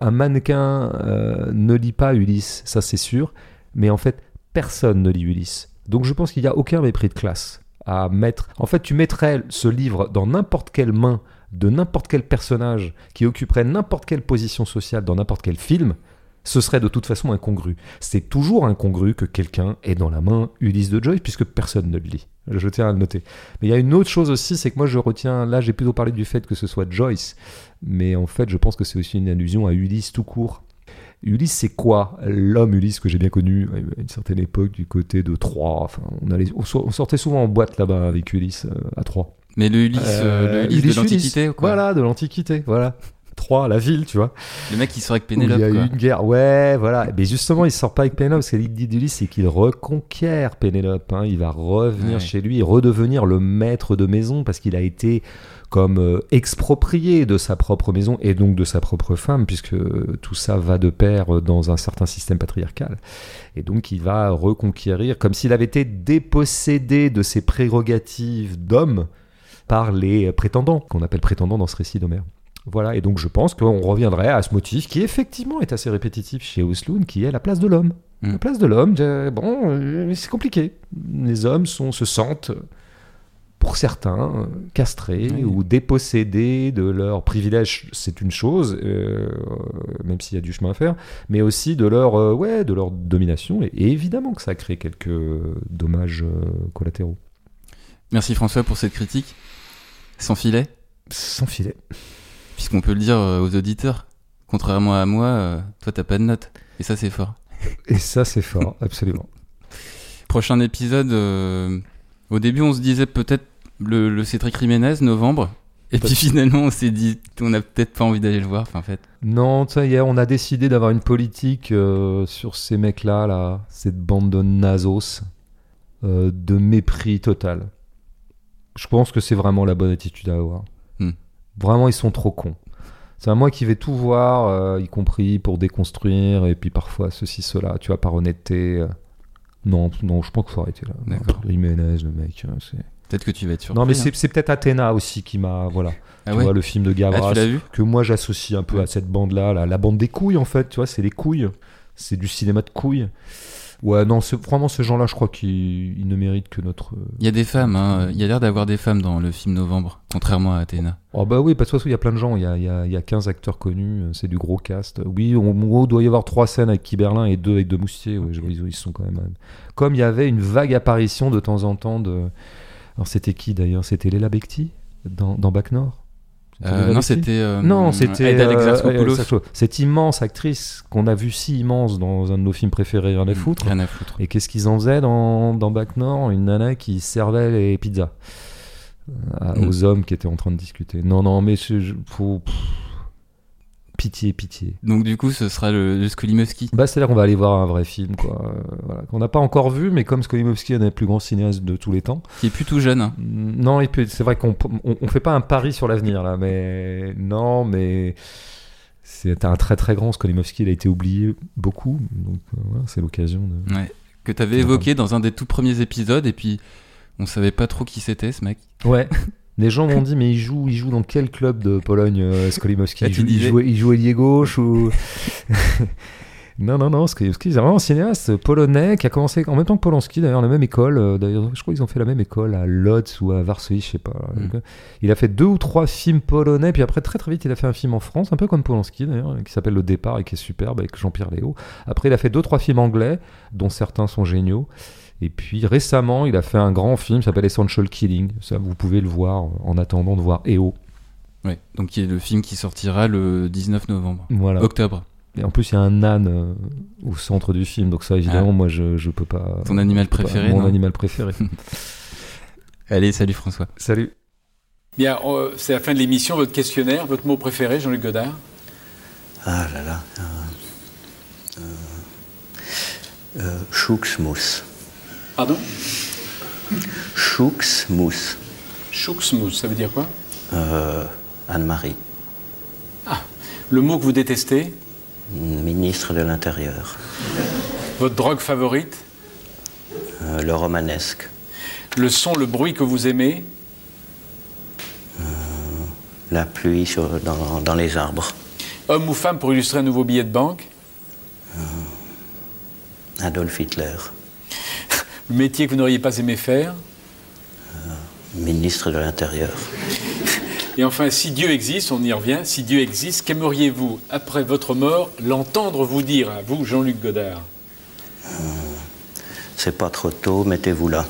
un mannequin ne lit pas Ulysse, ça c'est sûr. Mais en fait, personne ne lit Ulysse. Donc je pense qu'il n'y a aucun mépris de classe à mettre. En fait, tu mettrais ce livre dans n'importe quelle main de n'importe quel personnage qui occuperait n'importe quelle position sociale dans n'importe quel film, ce serait de toute façon incongru. C'est toujours incongru que quelqu'un ait dans la main Ulysse de Joyce puisque personne ne le lit. Je tiens à le noter. Mais il y a une autre chose aussi, c'est que moi je retiens, là j'ai plutôt parlé du fait que ce soit Joyce, mais en fait je pense que c'est aussi une allusion à Ulysse tout court. Ulysse, c'est quoi L'homme Ulysse que j'ai bien connu à une certaine époque du côté de Troyes? Enfin, on, allait, on so- on sortait souvent en boîte là-bas avec Ulysse euh, à Troyes. Mais le Ulysse, euh, le Ulysse de l'Antiquité. Voilà, de l'Antiquité, voilà. Troyes, la ville, tu vois. Le mec qui sort avec Où il y Pénélope, a eu une guerre. Ouais, voilà. Mais justement, il sort pas avec Pénélope parce que l'idée d'Ulysse, c'est qu'il reconquiert Pénélope. hein. Il va revenir Ouais. chez lui redevenir le maître de maison parce qu'il a été comme euh, exproprié de sa propre maison et donc de sa propre femme, puisque tout ça va de pair euh, dans un certain système patriarcal. Et donc il va reconquérir, comme s'il avait été dépossédé de ses prérogatives d'homme par les prétendants, qu'on appelle prétendants dans ce récit d'Homère. Voilà, et donc je pense qu'on reviendrait à ce motif qui effectivement est assez répétitif chez Osloon, qui est la place de l'homme. Mm. La place de l'homme, euh, bon, euh, c'est compliqué. Les hommes sont, se sentent, pour certains, euh, castrés Oui. ou dépossédés de leurs privilèges, c'est une chose, euh, même s'il y a du chemin à faire, mais aussi de leur, euh, ouais, de leur domination, et, et évidemment que ça crée quelques euh, dommages euh, collatéraux. Merci François pour cette critique. Sans filet, Sans filet. puisqu'on peut le dire euh, aux auditeurs. Contrairement à moi, euh, toi t'as pas de notes. Et ça c'est fort. Et ça, c'est fort, absolument. *laughs* Prochain épisode, euh, au début on se disait peut-être le, le Cédric Jiménez, novembre. Et puis finalement on s'est dit, on a peut-être pas envie d'aller le voir. Enfin, en fait, Non, ça y est, on a décidé d'avoir une politique euh, sur ces mecs-là, là, cette bande de nasos, euh, de mépris total. Je pense que c'est vraiment la bonne attitude à avoir. Hmm. Vraiment, ils sont trop cons. C'est à moi qui vais tout voir, euh, y compris pour déconstruire, et puis parfois ceci, cela, tu vois, par honnêteté. euh. Non, non, je pense qu'il faut arrêter là. D'accord. Jiménez, le mec, c'est... peut-être que tu vas être surpris. Non, mais hein. c'est, peut-être Athéna aussi qui m'a... Voilà. Ah tu ouais vois, le film de Ah, Gavras vu que moi j'associe un peu à cette bande-là, la, la bande des couilles en fait, tu vois, c'est les couilles, c'est du cinéma de couilles. Ouais, non, ce- vraiment ces gens-là, je crois qu'ils ils ne méritent que notre. euh, Il y a des femmes, hein. il y a l'air d'avoir des femmes dans le film Novembre, contrairement à Athéna. Oh bah oui, parce que il y a plein de gens, il y a, il y a- il y a 15 acteurs connus, euh, c'est du gros cast. Oui, on- gros, il doit y avoir trois scènes avec Kiberlin et deux avec De Moustier, ouais, ils sont quand même. euh, Comme il y avait une vague apparition de temps en temps de. Alors c'était qui d'ailleurs? C'était Léla Becti dans, dans Bac Nord? Euh, non, c'était. euh, Non, c'était euh, cette immense actrice qu'on a vue si immense dans un de nos films préférés, rien à foutre. Rien à foutre. Et qu'est-ce qu'ils en faisaient dans, dans Bac Nord? Une nana qui servait les pizzas euh, à- Mm. aux hommes qui étaient en train de discuter. Non, non, mais je, pff, pitié, pitié. Donc, du coup, ce sera le, le Skolimowski. Bah, c'est-à-dire qu'on va aller voir un vrai film, quoi. Euh, voilà, qu'on n'a pas encore vu, mais comme Skolimowski est un des plus grands cinéastes de tous les temps. qui est plus tout jeune. hein. Mm, Non, et puis c'est vrai qu'on on, on fait pas un pari sur l'avenir là, mais non, mais c'est un très très grand Skolimowski, il a été oublié beaucoup, donc euh, voilà, c'est l'occasion de. Ouais. Que t'avais évoqué dans un des tout premiers épisodes, et puis on savait pas trop qui c'était ce mec. Ouais. *laughs* Les gens m'ont dit mais il joue, il joue dans quel club de Pologne, euh, *laughs* Skolimowski? Il, il, joue, il joue ailier gauche ou *laughs* Non, non, non, Skolimowski, c'est vraiment un cinéaste polonais qui a commencé en même temps que Polanski, d'ailleurs, la même école. euh, D'ailleurs, je crois qu'ils ont fait la même école à Lodz ou à Varsovie, je sais pas. Mm. Il a fait deux ou trois films polonais, puis après, très très vite, il a fait un film en France, un peu comme Polanski d'ailleurs, qui s'appelle Le Départ et qui est superbe avec Jean-Pierre Léo. Après, il a fait deux trois films anglais, dont certains sont géniaux. Et puis récemment, il a fait un grand film qui s'appelle Essential Killing. Ça, vous pouvez le voir en attendant de voir EO. Ouais. Donc, qui est le film qui sortira le 19 novembre. Voilà. Octobre. Et en plus, il y a un âne euh, au centre du film, donc ça, évidemment, Ah. moi, je, je peux pas. Ton animal pas- préféré, Mon animal préféré. *laughs* Allez, salut François. Salut. Bien, euh, c'est la fin de l'émission. Votre questionnaire, votre mot préféré, Jean-Luc Godard Ah là là. Euh, euh, euh, Chouxmousse. Pardon? Choux Mousse. Chouxmousse, ça veut dire quoi? Euh, Anne-Marie, Le mot que vous détestez? Ministre de l'Intérieur. Votre drogue favorite? Euh, le romanesque. Le son, le bruit que vous aimez? La pluie sur- dans, dans les arbres. Homme ou femme pour illustrer un nouveau billet de banque? Adolf Hitler, Le métier que vous n'auriez pas aimé faire ministre de l'Intérieur. *laughs* Et enfin, si Dieu existe, on y revient, si Dieu existe, qu'aimeriez-vous, après votre mort, l'entendre vous dire à vous, Jean-Luc Godard? C'est pas trop tôt, mettez-vous là.